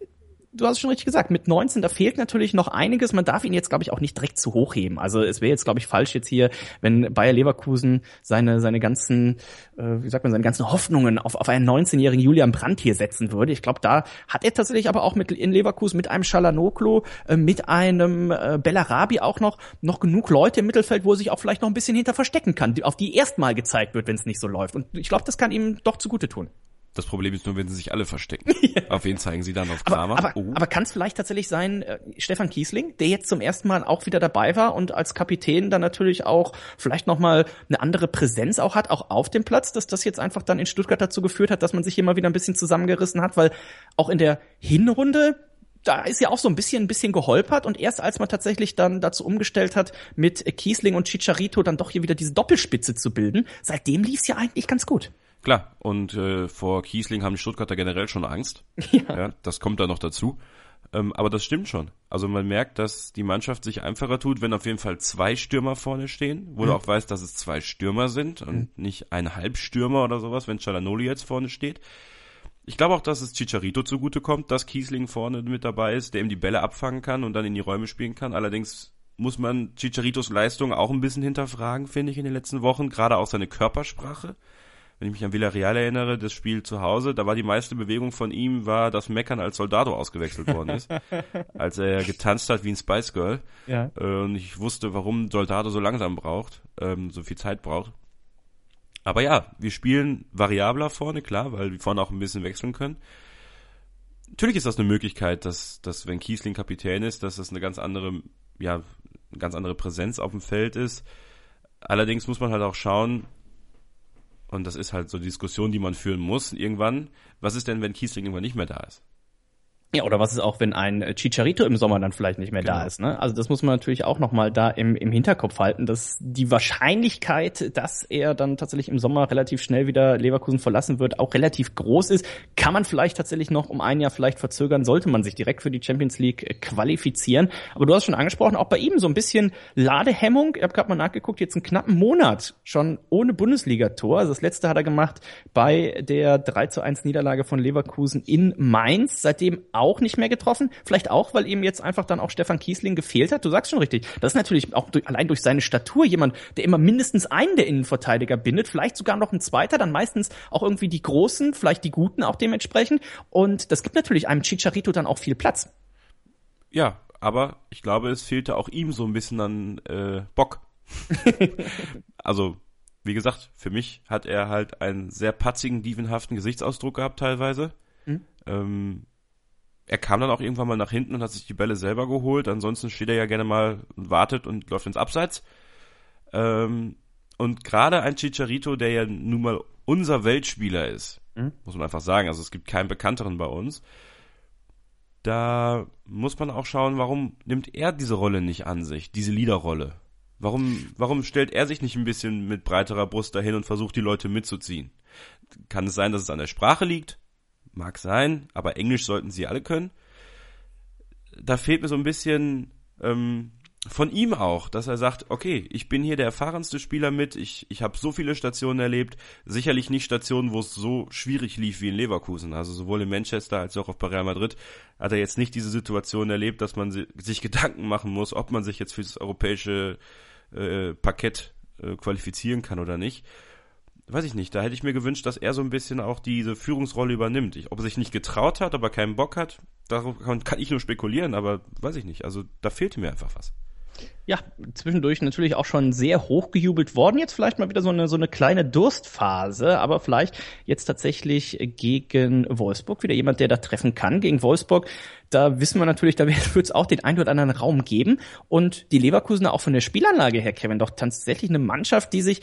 du hast schon richtig gesagt, mit 19, da fehlt natürlich noch einiges. Man darf ihn jetzt, glaube ich, auch nicht direkt zu hoch heben. Also es wäre jetzt, glaube ich, falsch jetzt hier, wenn Bayer Leverkusen seine, seine ganzen, äh, wie sagt man, seine ganzen Hoffnungen auf, auf einen 19-jährigen Julian Brandt hier setzen würde. Ich glaube, da hat er tatsächlich aber auch mit in Leverkusen mit einem Schalanoklo, äh, mit einem äh, Bellarabi auch noch, noch genug Leute im Mittelfeld, wo er sich auch vielleicht noch ein bisschen hinter verstecken kann, auf die erstmal gezeigt wird, wenn es nicht so läuft. Und ich glaube, das kann ihm doch zugute tun. Das Problem ist nur, wenn sie sich alle verstecken. ja. Auf wen zeigen sie dann? Auf Kramer? Aber, aber, oh. aber kann es vielleicht tatsächlich sein, äh, Stefan Kiesling, der jetzt zum ersten Mal auch wieder dabei war und als Kapitän dann natürlich auch vielleicht nochmal eine andere Präsenz auch hat, auch auf dem Platz, dass das jetzt einfach dann in Stuttgart dazu geführt hat, dass man sich hier mal wieder ein bisschen zusammengerissen hat, weil auch in der Hinrunde da ist ja auch so ein bisschen, ein bisschen geholpert und erst als man tatsächlich dann dazu umgestellt hat, mit Kiesling und Chicharito dann doch hier wieder diese Doppelspitze zu bilden, seitdem lief's ja eigentlich ganz gut. Klar, und äh, vor Kiesling haben die Stuttgarter generell schon Angst. Ja. ja das kommt da noch dazu. Ähm, aber das stimmt schon. Also man merkt, dass die Mannschaft sich einfacher tut, wenn auf jeden Fall zwei Stürmer vorne stehen, wo mhm. du auch weißt, dass es zwei Stürmer sind und mhm. nicht ein Halbstürmer oder sowas, wenn Chalanoli jetzt vorne steht. Ich glaube auch, dass es Chicharito zugutekommt, dass Kiesling vorne mit dabei ist, der ihm die Bälle abfangen kann und dann in die Räume spielen kann. Allerdings muss man Chicharitos Leistung auch ein bisschen hinterfragen, finde ich, in den letzten Wochen. Gerade auch seine Körpersprache wenn ich mich an Villarreal erinnere, das Spiel zu Hause, da war die meiste Bewegung von ihm, war das Meckern, als Soldado ausgewechselt worden ist. als er getanzt hat wie ein Spice Girl. Ja. Und ich wusste, warum Soldado so langsam braucht, ähm, so viel Zeit braucht. Aber ja, wir spielen variabler vorne, klar, weil wir vorne auch ein bisschen wechseln können. Natürlich ist das eine Möglichkeit, dass, dass wenn Kiesling Kapitän ist, dass das eine ganz andere, ja, eine ganz andere Präsenz auf dem Feld ist. Allerdings muss man halt auch schauen, und das ist halt so die Diskussion, die man führen muss irgendwann. Was ist denn, wenn Kiesling irgendwann nicht mehr da ist? Ja, oder was ist auch, wenn ein Chicharito im Sommer dann vielleicht nicht mehr genau. da ist. Ne? Also das muss man natürlich auch nochmal da im, im Hinterkopf halten, dass die Wahrscheinlichkeit, dass er dann tatsächlich im Sommer relativ schnell wieder Leverkusen verlassen wird, auch relativ groß ist. Kann man vielleicht tatsächlich noch um ein Jahr vielleicht verzögern, sollte man sich direkt für die Champions League qualifizieren. Aber du hast schon angesprochen, auch bei ihm so ein bisschen Ladehemmung. Ich habe gerade mal nachgeguckt, jetzt einen knappen Monat schon ohne Bundesligator. Also das letzte hat er gemacht bei der 3 zu 1 Niederlage von Leverkusen in Mainz. Seitdem auch nicht mehr getroffen. Vielleicht auch, weil ihm jetzt einfach dann auch Stefan Kiesling gefehlt hat. Du sagst schon richtig. Das ist natürlich auch durch, allein durch seine Statur jemand, der immer mindestens einen der Innenverteidiger bindet. Vielleicht sogar noch ein zweiter, dann meistens auch irgendwie die Großen, vielleicht die Guten auch dementsprechend. Und das gibt natürlich einem Chicharito dann auch viel Platz. Ja, aber ich glaube, es fehlte auch ihm so ein bisschen an äh, Bock. also, wie gesagt, für mich hat er halt einen sehr patzigen, dievenhaften Gesichtsausdruck gehabt teilweise. Mhm. Ähm, er kam dann auch irgendwann mal nach hinten und hat sich die Bälle selber geholt. Ansonsten steht er ja gerne mal und wartet und läuft ins Abseits. Ähm, und gerade ein Chicharito, der ja nun mal unser Weltspieler ist, Mhm. Muss man einfach sagen. Also es gibt keinen bekannteren bei uns. Da muss man auch schauen, warum nimmt er diese Rolle nicht an sich, diese Leaderrolle? Warum, warum stellt er sich nicht ein bisschen mit breiterer Brust dahin und versucht, die Leute mitzuziehen? Kann es sein, dass es an der Sprache liegt? Mag sein, aber Englisch sollten sie alle können. Da fehlt mir so ein bisschen ähm, von ihm auch, dass er sagt, okay, ich bin hier der erfahrenste Spieler mit, ich, ich habe so viele Stationen erlebt, sicherlich nicht Stationen, wo es so schwierig lief wie in Leverkusen, also sowohl in Manchester als auch auf Real Madrid hat er jetzt nicht diese Situation erlebt, dass man sich Gedanken machen muss, ob man sich jetzt für das europäische äh, Parkett äh, qualifizieren kann oder nicht. Weiß ich nicht, da hätte ich mir gewünscht, dass er so ein bisschen auch diese Führungsrolle übernimmt. Ich, ob er sich nicht getraut hat, aber keinen Bock hat, darauf kann, kann ich nur spekulieren, aber weiß ich nicht. Also da fehlte mir einfach was ja, zwischendurch natürlich auch schon sehr hochgejubelt worden. Jetzt vielleicht mal wieder so eine, so eine kleine Durstphase, aber vielleicht jetzt tatsächlich gegen Wolfsburg wieder jemand, der da treffen kann. Gegen Wolfsburg, da wissen wir natürlich, da wird es auch den einen oder anderen Raum geben. Und die Leverkusener auch von der Spielanlage her, Kevin, doch tatsächlich eine Mannschaft, die sich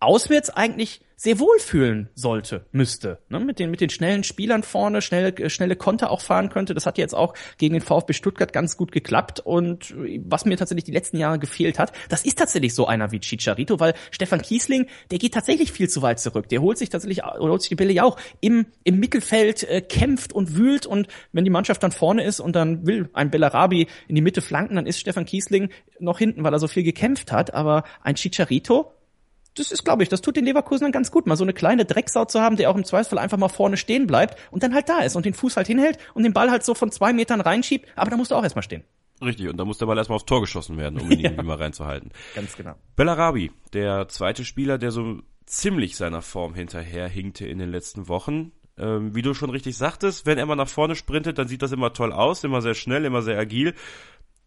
auswärts eigentlich sehr wohl fühlen sollte, müsste. Ne? Mit, den, mit den schnellen Spielern vorne, schnelle, äh, schnelle Konter auch fahren könnte. Das hat jetzt auch gegen den VfB Stuttgart ganz gut geklappt. Und was mir tatsächlich die letzten Jahre gefehlt hat, das ist tatsächlich so einer wie Chicharito, weil Stefan Kiesling, der geht tatsächlich viel zu weit zurück. Der holt sich tatsächlich, oder holt sich die Bälle ja auch im, im Mittelfeld, äh, kämpft und wühlt. Und wenn die Mannschaft dann vorne ist und dann will ein Bellarabi in die Mitte flanken, dann ist Stefan Kiesling noch hinten, weil er so viel gekämpft hat. Aber ein Chicharito, das ist, glaube ich, das tut den Leverkusen ganz gut, mal so eine kleine Drecksau zu haben, der auch im Zweifelsfall einfach mal vorne stehen bleibt und dann halt da ist und den Fuß halt hinhält und den Ball halt so von zwei Metern reinschiebt, aber da musst du auch erstmal stehen. Richtig, und da muss der Ball erstmal aufs Tor geschossen werden, um ihn ja. irgendwie mal reinzuhalten. Ganz genau. Bellarabi, der zweite Spieler, der so ziemlich seiner Form hinterher hinkte in den letzten Wochen. Ähm, wie du schon richtig sagtest, wenn er mal nach vorne sprintet, dann sieht das immer toll aus, immer sehr schnell, immer sehr agil.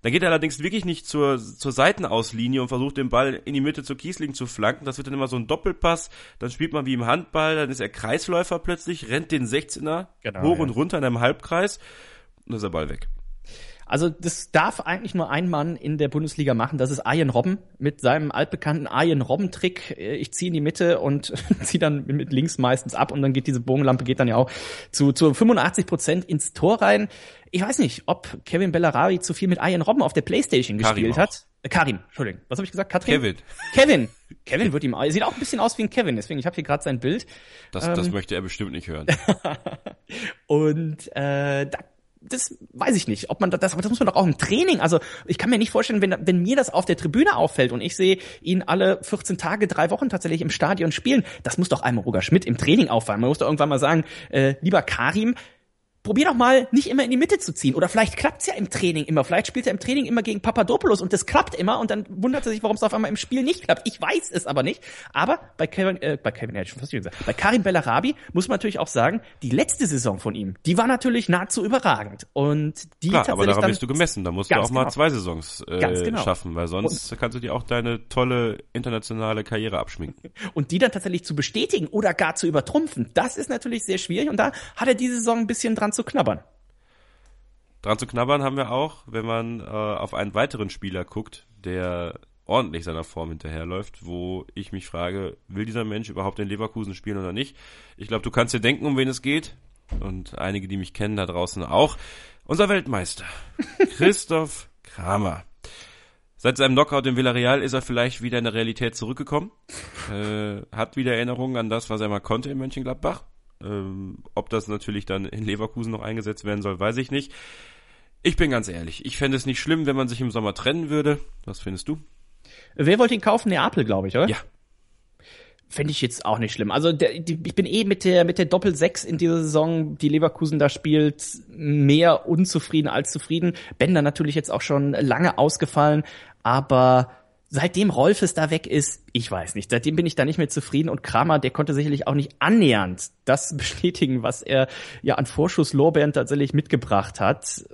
Dann geht er allerdings wirklich nicht zur, zur Seitenauslinie und versucht den Ball in die Mitte zu Kiesling zu flanken. Das wird dann immer so ein Doppelpass. Dann spielt man wie im Handball, dann ist er Kreisläufer plötzlich, rennt den 16er genau, hoch ja. und runter in einem Halbkreis und dann ist der Ball weg. Also das darf eigentlich nur ein Mann in der Bundesliga machen. Das ist Arjen Robben mit seinem altbekannten Arjen Robben-Trick. Ich ziehe in die Mitte und ziehe dann mit links meistens ab und dann geht diese Bogenlampe geht dann ja auch zu, zu 85 Prozent ins Tor rein. Ich weiß nicht, ob Kevin Bellarabi zu viel mit Arjen Robben auf der Playstation Karim gespielt auch. hat. Äh, Karim, Entschuldigung. Was habe ich gesagt? Katrin? Kevin. Kevin. Kevin wird ihm, sieht auch ein bisschen aus wie ein Kevin, deswegen, ich habe hier gerade sein Bild. Das, ähm, das möchte er bestimmt nicht hören. und äh, da das weiß ich nicht, ob man das, aber das muss man doch auch im Training, also ich kann mir nicht vorstellen, wenn, wenn mir das auf der Tribüne auffällt und ich sehe ihn alle 14 Tage, drei Wochen tatsächlich im Stadion spielen, das muss doch einmal Roger Schmidt im Training auffallen. Man muss doch irgendwann mal sagen, äh, lieber Karim, probier doch mal nicht immer in die Mitte zu ziehen. Oder vielleicht klappt's ja im Training immer. Vielleicht spielt er im Training immer gegen Papadopoulos und das klappt immer und dann wundert er sich, warum es auf einmal im Spiel nicht klappt. Ich weiß es aber nicht. Aber bei Kevin, äh, bei Kevin, ja, schon fast gesagt, bei Karim Bellarabi muss man natürlich auch sagen, die letzte Saison von ihm, die war natürlich nahezu überragend. Und die Klar, aber daran bist du gemessen. Da musst du auch mal genau. zwei Saisons äh, genau. schaffen, weil sonst und, kannst du dir auch deine tolle internationale Karriere abschminken. Und die dann tatsächlich zu bestätigen oder gar zu übertrumpfen, das ist natürlich sehr schwierig. Und da hat er diese Saison ein bisschen dran dran zu knabbern. Dran zu knabbern haben wir auch, wenn man äh, auf einen weiteren Spieler guckt, der ordentlich seiner Form hinterherläuft, wo ich mich frage, will dieser Mensch überhaupt in Leverkusen spielen oder nicht? Ich glaube, du kannst dir denken, um wen es geht. Und einige, die mich kennen da draußen auch. Unser Weltmeister, Christoph Kramer. Seit seinem Knockout in Villarreal ist er vielleicht wieder in der Realität zurückgekommen. Äh, hat wieder Erinnerungen an das, was er mal konnte in Mönchengladbach. Ähm, ob das natürlich dann in Leverkusen noch eingesetzt werden soll, weiß ich nicht. Ich bin ganz ehrlich, ich fände es nicht schlimm, wenn man sich im Sommer trennen würde. Was findest du? Wer wollte ihn kaufen? Neapel, glaube ich, oder? Ja. Fände ich jetzt auch nicht schlimm. Also der, die, ich bin eh mit der mit der Doppel 6 in dieser Saison, die Leverkusen da spielt, mehr unzufrieden als zufrieden. Bender natürlich jetzt auch schon lange ausgefallen, aber seitdem Rolfes da weg ist, ich weiß nicht, seitdem bin ich da nicht mehr zufrieden und Kramer, der konnte sicherlich auch nicht annähernd das bestätigen, was er ja an Vorschusslorbeeren tatsächlich mitgebracht hat.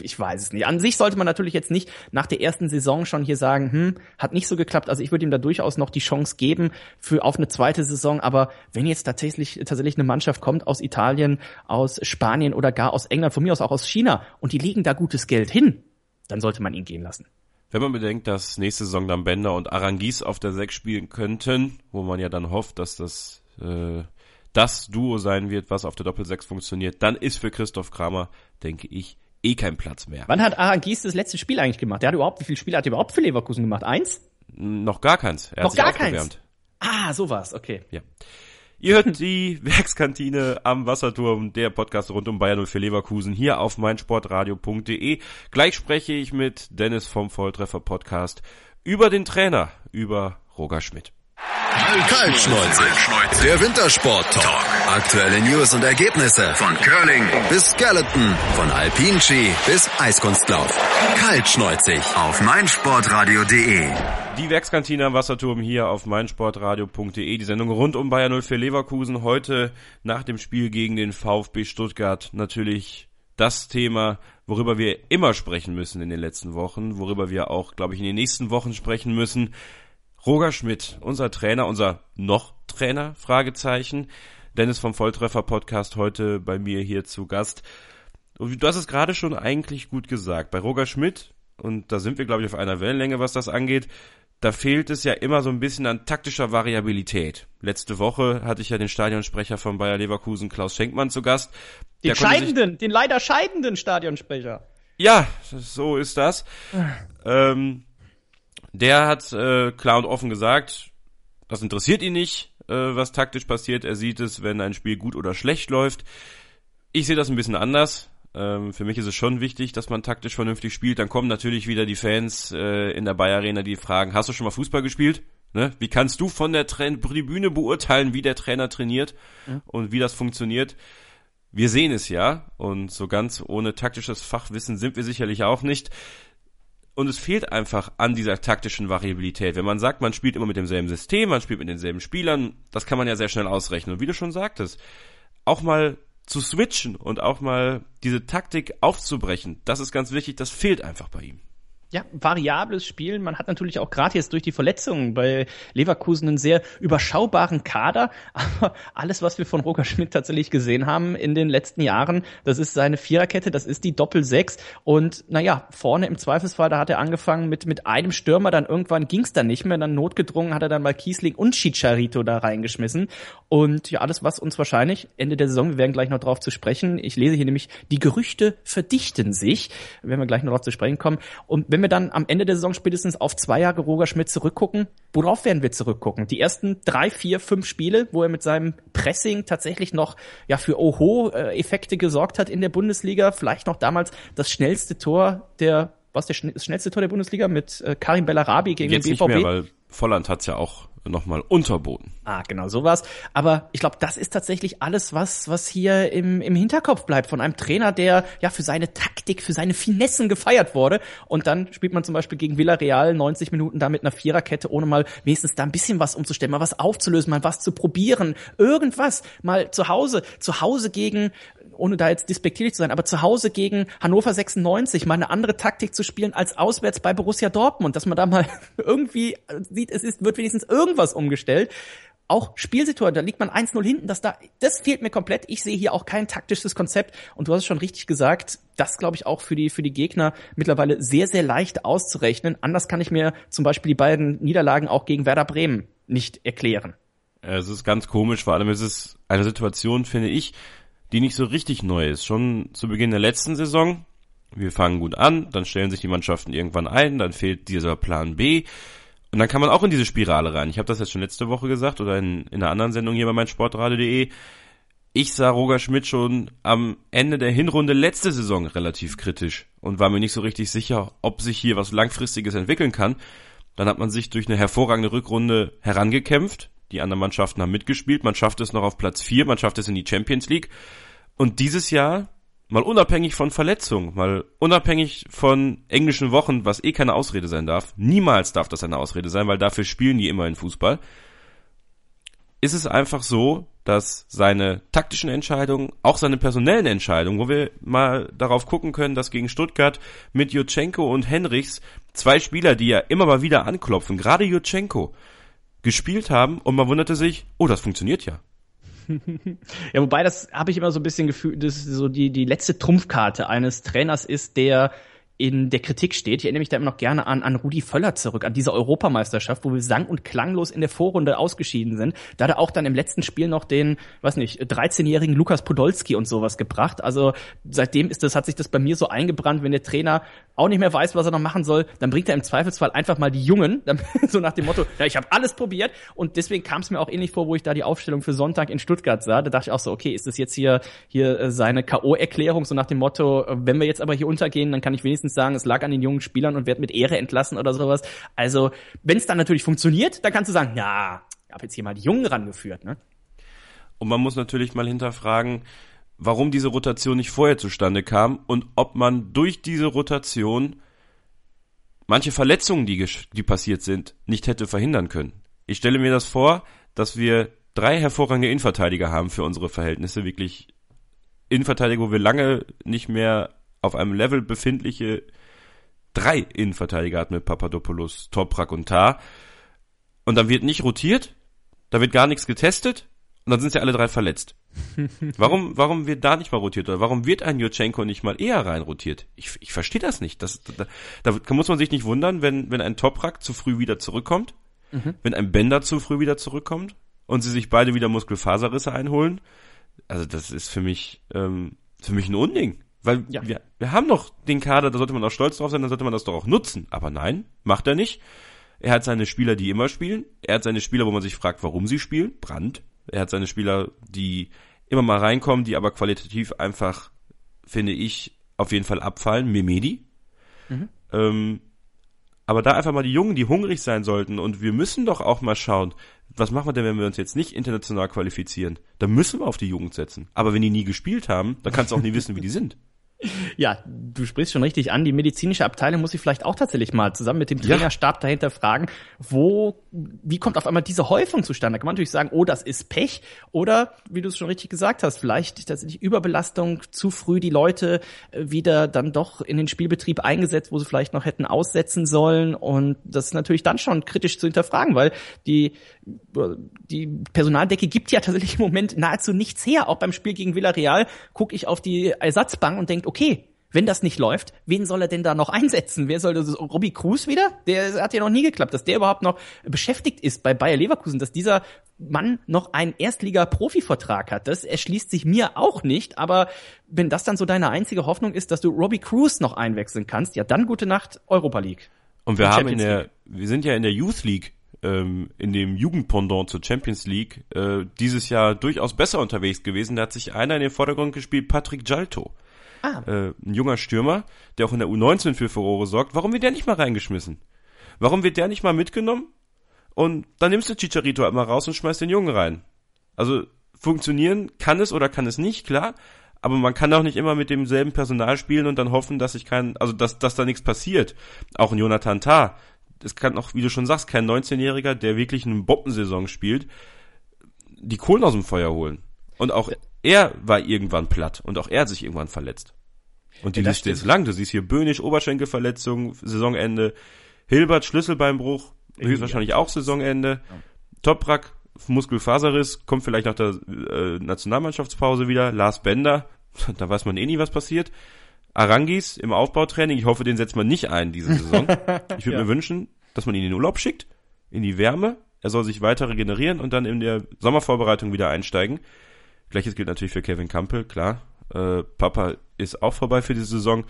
Ich weiß es nicht. An sich sollte man natürlich jetzt nicht nach der ersten Saison schon hier sagen, hm, hat nicht so geklappt. Also ich würde ihm da durchaus noch die Chance geben für auf eine zweite Saison. Aber wenn jetzt tatsächlich, tatsächlich eine Mannschaft kommt aus Italien, aus Spanien oder gar aus England, von mir aus auch aus China und die legen da gutes Geld hin, dann sollte man ihn gehen lassen. Wenn man bedenkt, dass nächste Saison dann Bender und Arangis auf der 6 spielen könnten, wo man ja dann hofft, dass das äh, das Duo sein wird, was auf der Doppel-6 funktioniert, dann ist für Christoph Kramer, denke ich, eh kein Platz mehr. Wann hat Arangis das letzte Spiel eigentlich gemacht? Der hat überhaupt, wie viele Spiele hat er überhaupt für Leverkusen gemacht? Eins? Noch gar keins. Er Noch gar keins. Ah, sowas, okay. Ja. Ihr hört die Werkskantine am Wasserturm, der Podcast rund um Bayern 04 Leverkusen hier auf meinsportradio.de. Gleich spreche ich mit Dennis vom Volltreffer Podcast über den Trainer, über Roger Schmidt. Kaltschneuzig. Der Wintersport-Talk. Aktuelle News und Ergebnisse. Von Curling bis Skeleton. Von Alpinski bis Eiskunstlauf. Kaltschneuzig. Auf meinsportradio.de. Die Werkskantine am Wasserturm hier auf meinsportradio.de. Die Sendung rund um Bayern 04 Leverkusen. Heute nach dem Spiel gegen den VfB Stuttgart natürlich das Thema, worüber wir immer sprechen müssen in den letzten Wochen, worüber wir auch, glaube ich, in den nächsten Wochen sprechen müssen. Roger Schmidt, unser Trainer, unser noch Trainer, Fragezeichen. Dennis vom Volltreffer Podcast heute bei mir hier zu Gast. Und du hast es gerade schon eigentlich gut gesagt. Bei Roger Schmidt, und da sind wir, glaube ich, auf einer Wellenlänge, was das angeht, da fehlt es ja immer so ein bisschen an taktischer Variabilität. Letzte Woche hatte ich ja den Stadionsprecher von Bayer Leverkusen, Klaus Schenkmann, zu Gast. Den scheidenden, den leider scheidenden Stadionsprecher. Ja, so ist das. ähm, der hat äh, klar und offen gesagt, das interessiert ihn nicht, äh, was taktisch passiert. Er sieht es, wenn ein Spiel gut oder schlecht läuft. Ich sehe das ein bisschen anders. Ähm, für mich ist es schon wichtig, dass man taktisch vernünftig spielt. Dann kommen natürlich wieder die Fans äh, in der Bayer Arena, die fragen, hast du schon mal Fußball gespielt? Ne? Wie kannst du von der Tribüne beurteilen, wie der Trainer trainiert ja. und wie das funktioniert? Wir sehen es ja und so ganz ohne taktisches Fachwissen sind wir sicherlich auch nicht. Und es fehlt einfach an dieser taktischen Variabilität. Wenn man sagt, man spielt immer mit demselben System, man spielt mit denselben Spielern, das kann man ja sehr schnell ausrechnen. Und wie du schon sagtest, auch mal zu switchen und auch mal diese Taktik aufzubrechen, das ist ganz wichtig, das fehlt einfach bei ihm ja, variables Spielen. Man hat natürlich auch gerade jetzt durch die Verletzungen bei Leverkusen einen sehr überschaubaren Kader. Aber alles, was wir von Roger Schmidt tatsächlich gesehen haben in den letzten Jahren, das ist seine Viererkette, das ist die Doppel-Sechs. Und naja, vorne im Zweifelsfall, da hat er angefangen mit, mit einem Stürmer, dann irgendwann ging's dann nicht mehr. Dann notgedrungen hat er dann mal Kiesling und Chicharito da reingeschmissen. Und ja, alles, was uns wahrscheinlich Ende der Saison, wir werden gleich noch drauf zu sprechen. Ich lese hier nämlich, die Gerüchte verdichten sich, wenn wir gleich noch drauf zu sprechen kommen. Und wenn wir dann am Ende der Saison spätestens auf zwei Jahre Roger Schmidt zurückgucken, worauf werden wir zurückgucken? Die ersten drei, vier, fünf Spiele, wo er mit seinem Pressing tatsächlich noch ja für Oho-Effekte gesorgt hat in der Bundesliga, vielleicht noch damals das schnellste Tor der was der schnellste Tor der Bundesliga mit äh, Karim Bellarabi gegen Jetzt den BVB. Nicht mehr, weil Volland hat's ja auch nochmal unterboten. Ah, genau, sowas. Aber ich glaube, das ist tatsächlich alles, was, was hier im, im Hinterkopf bleibt von einem Trainer, der ja für seine Taktik, für seine Finessen gefeiert wurde. Und dann spielt man zum Beispiel gegen Villarreal 90 Minuten da mit einer Viererkette, ohne mal wenigstens da ein bisschen was umzustellen, mal was aufzulösen, mal was zu probieren, irgendwas. Mal zu Hause, zu Hause gegen ohne da jetzt despektierlich zu sein, aber zu Hause gegen Hannover 96 mal eine andere Taktik zu spielen als auswärts bei Borussia Dortmund, dass man da mal irgendwie sieht, es ist, wird wenigstens irgendwas umgestellt. Auch Spielsituation, da liegt man 1-0 hinten, das da, das fehlt mir komplett. Ich sehe hier auch kein taktisches Konzept. Und du hast es schon richtig gesagt, das glaube ich auch für die, für die Gegner mittlerweile sehr, sehr leicht auszurechnen. Anders kann ich mir zum Beispiel die beiden Niederlagen auch gegen Werder Bremen nicht erklären. Es ist ganz komisch, vor allem ist es eine Situation, finde ich, die nicht so richtig neu ist. Schon zu Beginn der letzten Saison, wir fangen gut an, dann stellen sich die Mannschaften irgendwann ein, dann fehlt dieser Plan B. Und dann kann man auch in diese Spirale rein. Ich habe das jetzt schon letzte Woche gesagt oder in, in einer anderen Sendung hier bei meinsportradio.de. Ich sah Roger Schmidt schon am Ende der Hinrunde letzte Saison relativ kritisch und war mir nicht so richtig sicher, ob sich hier was Langfristiges entwickeln kann. Dann hat man sich durch eine hervorragende Rückrunde herangekämpft, die anderen Mannschaften haben mitgespielt. Man schafft es noch auf Platz 4, man schafft es in die Champions League. Und dieses Jahr, mal unabhängig von Verletzungen, mal unabhängig von englischen Wochen, was eh keine Ausrede sein darf, niemals darf das eine Ausrede sein, weil dafür spielen die immer in Fußball, ist es einfach so, dass seine taktischen Entscheidungen, auch seine personellen Entscheidungen, wo wir mal darauf gucken können, dass gegen Stuttgart mit Jutschenko und Henrichs zwei Spieler, die ja immer mal wieder anklopfen, gerade Jutschenko, gespielt haben und man wunderte sich, oh, das funktioniert ja. ja, wobei das habe ich immer so ein bisschen gefühlt, dass so die, die letzte Trumpfkarte eines Trainers ist, der in der Kritik steht. Ich erinnere mich da immer noch gerne an, an Rudi Völler zurück, an diese Europameisterschaft, wo wir sang- und klanglos in der Vorrunde ausgeschieden sind. Da hat er auch dann im letzten Spiel noch den, weiß nicht, 13-jährigen Lukas Podolski und sowas gebracht. Also seitdem ist das, hat sich das bei mir so eingebrannt, wenn der Trainer auch nicht mehr weiß, was er noch machen soll, dann bringt er im Zweifelsfall einfach mal die Jungen, so nach dem Motto, ja, ich habe alles probiert und deswegen kam es mir auch ähnlich vor, wo ich da die Aufstellung für Sonntag in Stuttgart sah. Da dachte ich auch so, okay, ist das jetzt hier hier äh, seine KO-Erklärung, so nach dem Motto, äh, wenn wir jetzt aber hier untergehen, dann kann ich wenigstens sagen, es lag an den jungen Spielern und werde mit Ehre entlassen oder sowas. Also, wenn es dann natürlich funktioniert, dann kannst du sagen, ja, ich habe jetzt hier mal die Jungen rangeführt, ne? Und man muss natürlich mal hinterfragen, warum diese Rotation nicht vorher zustande kam und ob man durch diese Rotation manche Verletzungen, die, die passiert sind, nicht hätte verhindern können. Ich stelle mir das vor, dass wir drei hervorragende Innenverteidiger haben für unsere Verhältnisse, wirklich Innenverteidiger, wo wir lange nicht mehr auf einem Level befindliche drei Innenverteidiger hatten mit Papadopoulos, Toprak und Tar. Und dann wird nicht rotiert, da wird gar nichts getestet und dann sind sie alle drei verletzt. warum, warum wird da nicht mal rotiert? Oder warum wird ein Jutschenko nicht mal eher rein rotiert? Ich, ich verstehe das nicht. Das, da, da muss man sich nicht wundern, wenn, wenn ein Toprak zu früh wieder zurückkommt, mhm. wenn ein Bender zu früh wieder zurückkommt und sie sich beide wieder Muskelfaserrisse einholen. Also das ist für mich, ähm, für mich ein Unding. Weil ja. wir, wir haben doch den Kader, da sollte man auch stolz drauf sein, dann sollte man das doch auch nutzen. Aber nein, macht er nicht. Er hat seine Spieler, die immer spielen. Er hat seine Spieler, wo man sich fragt, warum sie spielen. Brand. Er hat seine Spieler, die immer mal reinkommen, die aber qualitativ einfach, finde ich, auf jeden Fall abfallen. Memedi. Mhm. Ähm, aber da einfach mal die Jungen, die hungrig sein sollten und wir müssen doch auch mal schauen, was machen wir denn, wenn wir uns jetzt nicht international qualifizieren? Da müssen wir auf die Jugend setzen. Aber wenn die nie gespielt haben, dann kannst du auch nie wissen, wie die sind. Ja, du sprichst schon richtig an. Die medizinische Abteilung muss ich vielleicht auch tatsächlich mal zusammen mit dem Trainerstab dahinter fragen, wo, wie kommt auf einmal diese Häufung zustande? Da kann man natürlich sagen, oh, das ist Pech. Oder, wie du es schon richtig gesagt hast, vielleicht tatsächlich Überbelastung, zu früh die Leute äh, wieder dann doch in den Spielbetrieb eingesetzt, wo sie vielleicht noch hätten aussetzen sollen. Und das ist natürlich dann schon kritisch zu hinterfragen, weil die, die Personaldecke gibt ja tatsächlich im Moment nahezu nichts her. Auch beim Spiel gegen Villarreal gucke ich auf die Ersatzbank und denke, okay, wenn das nicht läuft, wen soll er denn da noch einsetzen? Wer soll das? Robbie Cruz wieder? Der hat ja noch nie geklappt, dass der überhaupt noch beschäftigt ist bei Bayer Leverkusen, dass dieser Mann noch einen Erstliga-Profivertrag hat. Das erschließt sich mir auch nicht, aber wenn das dann so deine einzige Hoffnung ist, dass du Robbie Cruz noch einwechseln kannst, ja dann gute Nacht Europa League. Und wir haben in der, wir sind ja in der Youth League ähm, in dem Jugendpendant zur Champions League äh, dieses Jahr durchaus besser unterwegs gewesen. Da hat sich einer in den Vordergrund gespielt, Patrick Gialto. Ah. Äh, ein junger Stürmer, der auch in der U19 für Furore sorgt. Warum wird der nicht mal reingeschmissen? Warum wird der nicht mal mitgenommen? Und dann nimmst du Chicharito halt mal raus und schmeißt den Jungen rein. Also funktionieren kann es oder kann es nicht, klar. Aber man kann auch nicht immer mit demselben Personal spielen und dann hoffen, dass sich kein, also dass, dass da nichts passiert. Auch ein Jonathan Tah, es kann auch, wie du schon sagst, kein 19-Jähriger, der wirklich eine Bombensaison spielt, die Kohlen aus dem Feuer holen. Und auch er war irgendwann platt und auch er hat sich irgendwann verletzt. Und die ja, Liste ist lang. Du siehst hier Böhnisch, Oberschenkelverletzung, Saisonende. Hilbert, Schlüsselbeinbruch, höchstwahrscheinlich auch Saisonende. Ja. Toprak, Muskelfaserriss, kommt vielleicht nach der äh, Nationalmannschaftspause wieder. Lars Bender, da weiß man eh nie, was passiert. Arangis im Aufbautraining, ich hoffe, den setzt man nicht ein diese Saison. Ich würde ja. mir wünschen, dass man ihn in den Urlaub schickt, in die Wärme. Er soll sich weiter regenerieren und dann in der Sommervorbereitung wieder einsteigen. Gleiches gilt natürlich für Kevin Campbell, klar. Äh, Papa ist auch vorbei für diese Saison.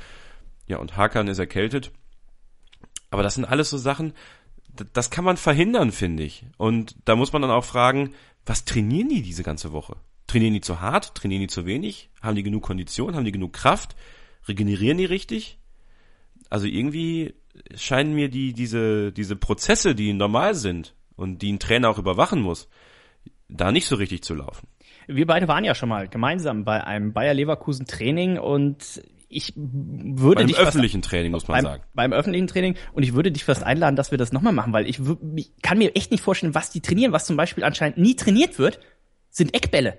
Ja, und Hakan ist erkältet. Aber das sind alles so Sachen, das kann man verhindern, finde ich. Und da muss man dann auch fragen, was trainieren die diese ganze Woche? Trainieren die zu hart? Trainieren die zu wenig? Haben die genug Kondition? Haben die genug Kraft? Regenerieren die richtig? Also irgendwie scheinen mir die, diese, diese Prozesse, die normal sind und die ein Trainer auch überwachen muss, da nicht so richtig zu laufen. Wir beide waren ja schon mal gemeinsam bei einem Bayer Leverkusen Training und ich würde beim dich öffentlichen fast, Training muss man beim, sagen. Beim öffentlichen Training und ich würde dich fast einladen, dass wir das nochmal machen, weil ich, ich kann mir echt nicht vorstellen, was die trainieren, was zum Beispiel anscheinend nie trainiert wird, sind Eckbälle.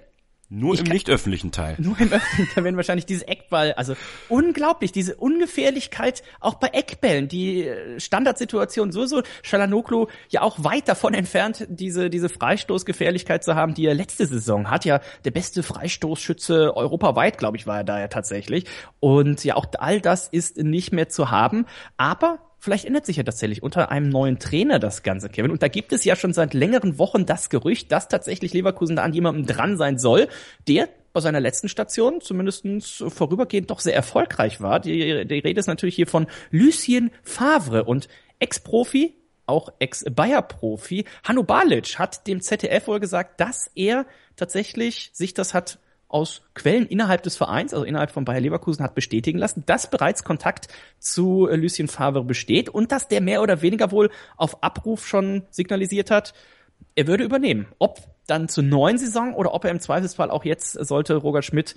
Nur ich im nicht öffentlichen Teil. Nur im öffentlichen Teil werden wahrscheinlich diese Eckball, also unglaublich, diese Ungefährlichkeit auch bei Eckbällen, die äh, Standardsituation sowieso, Shalanoglu ja auch weit davon entfernt, diese, diese Freistoßgefährlichkeit zu haben, die er letzte Saison hat. Ja, der beste Freistoßschütze europaweit, glaube ich, war er da ja tatsächlich. Und ja, auch all das ist nicht mehr zu haben. Aber Vielleicht ändert sich ja tatsächlich unter einem neuen Trainer das Ganze, Kevin. Und da gibt es ja schon seit längeren Wochen das Gerücht, dass tatsächlich Leverkusen da an jemandem dran sein soll, der bei seiner letzten Station zumindestens vorübergehend doch sehr erfolgreich war. Die, die Rede ist natürlich hier von Lucien Favre und Ex-Profi, auch Ex-Bayer-Profi. Hanno Balic hat dem ZDF wohl gesagt, dass er tatsächlich sich das hat aus Quellen innerhalb des Vereins, also innerhalb von Bayer Leverkusen, hat bestätigen lassen, dass bereits Kontakt zu äh, Lucien Favre besteht und dass der mehr oder weniger wohl auf Abruf schon signalisiert hat, er würde übernehmen. Ob dann zur neuen Saison oder ob er im Zweifelsfall auch jetzt sollte Roger Schmidt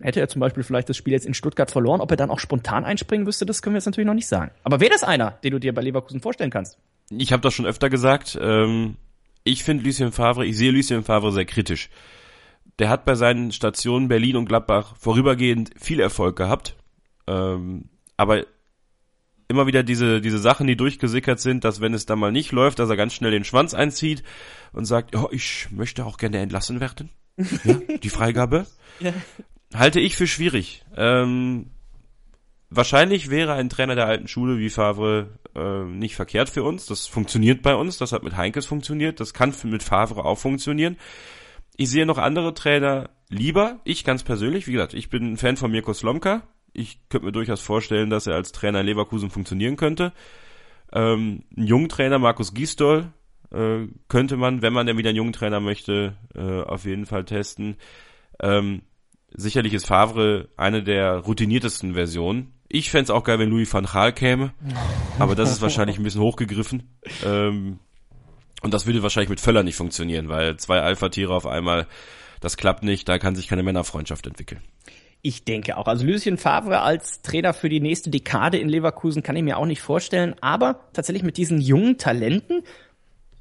hätte er zum Beispiel vielleicht das Spiel jetzt in Stuttgart verloren, ob er dann auch spontan einspringen müsste, das können wir jetzt natürlich noch nicht sagen. Aber wäre das einer, den du dir bei Leverkusen vorstellen kannst? Ich habe das schon öfter gesagt. Ähm, ich finde Lucien Favre, ich sehe Lucien Favre sehr kritisch der hat bei seinen Stationen Berlin und Gladbach vorübergehend viel Erfolg gehabt. Ähm, aber immer wieder diese, diese Sachen, die durchgesickert sind, dass wenn es dann mal nicht läuft, dass er ganz schnell den Schwanz einzieht und sagt, oh, ich möchte auch gerne entlassen werden. Ja, die Freigabe. Ja. Halte ich für schwierig. Ähm, wahrscheinlich wäre ein Trainer der alten Schule wie Favre äh, nicht verkehrt für uns. Das funktioniert bei uns. Das hat mit Heinkes funktioniert. Das kann mit Favre auch funktionieren. Ich sehe noch andere Trainer lieber. Ich ganz persönlich, wie gesagt, ich bin ein Fan von Mirko Slomka. Ich könnte mir durchaus vorstellen, dass er als Trainer in Leverkusen funktionieren könnte. Ähm, einen jungen Trainer, Markus Gisdol, äh, könnte man, wenn man denn wieder einen jungen Trainer möchte, äh, auf jeden Fall testen. Ähm, sicherlich ist Favre eine der routiniertesten Versionen. Ich fände auch geil, wenn Louis van Gaal käme, aber das ist wahrscheinlich ein bisschen hochgegriffen. Ähm, und das würde wahrscheinlich mit Völler nicht funktionieren, weil zwei Alpha-Tiere auf einmal, das klappt nicht, da kann sich keine Männerfreundschaft entwickeln. Ich denke auch. Also Lucien Favre als Trainer für die nächste Dekade in Leverkusen kann ich mir auch nicht vorstellen. Aber tatsächlich mit diesen jungen Talenten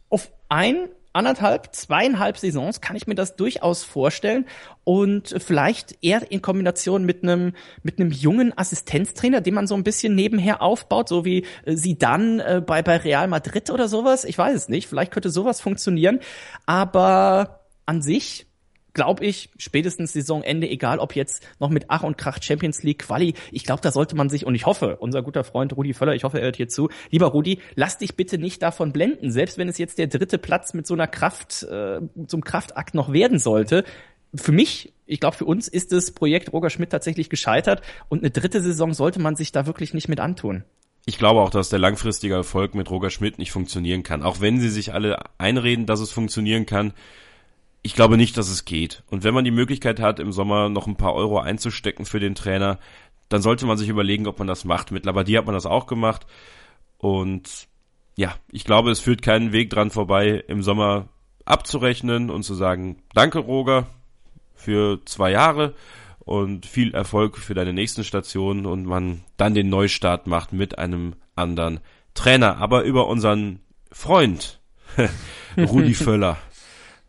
auf ein anderthalb, zweieinhalb Saisons kann ich mir das durchaus vorstellen und vielleicht eher in Kombination mit einem mit einem jungen Assistenztrainer, den man so ein bisschen nebenher aufbaut, so wie äh, sie dann äh, bei bei Real Madrid oder sowas. Ich weiß es nicht. Vielleicht könnte sowas funktionieren, aber an sich glaube ich, spätestens Saisonende, egal ob jetzt noch mit Ach und Krach Champions League Quali, ich glaube, da sollte man sich, und ich hoffe, unser guter Freund Rudi Völler, ich hoffe, er hört hier zu, lieber Rudi, lass dich bitte nicht davon blenden, selbst wenn es jetzt der dritte Platz mit so einer Kraft, äh, zum Kraftakt noch werden sollte. Für mich, ich glaube, für uns ist das Projekt Roger Schmidt tatsächlich gescheitert und eine dritte Saison sollte man sich da wirklich nicht mit antun. Ich glaube auch, dass der langfristige Erfolg mit Roger Schmidt nicht funktionieren kann. Auch wenn sie sich alle einreden, dass es funktionieren kann, ich glaube nicht, dass es geht. Und wenn man die Möglichkeit hat, im Sommer noch ein paar Euro einzustecken für den Trainer, dann sollte man sich überlegen, ob man das macht. Mit Labadie hat man das auch gemacht. Und ja, ich glaube, es führt keinen Weg dran vorbei, im Sommer abzurechnen und zu sagen, danke Roger für zwei Jahre und viel Erfolg für deine nächsten Stationen und man dann den Neustart macht mit einem anderen Trainer. Aber über unseren Freund Rudi Völler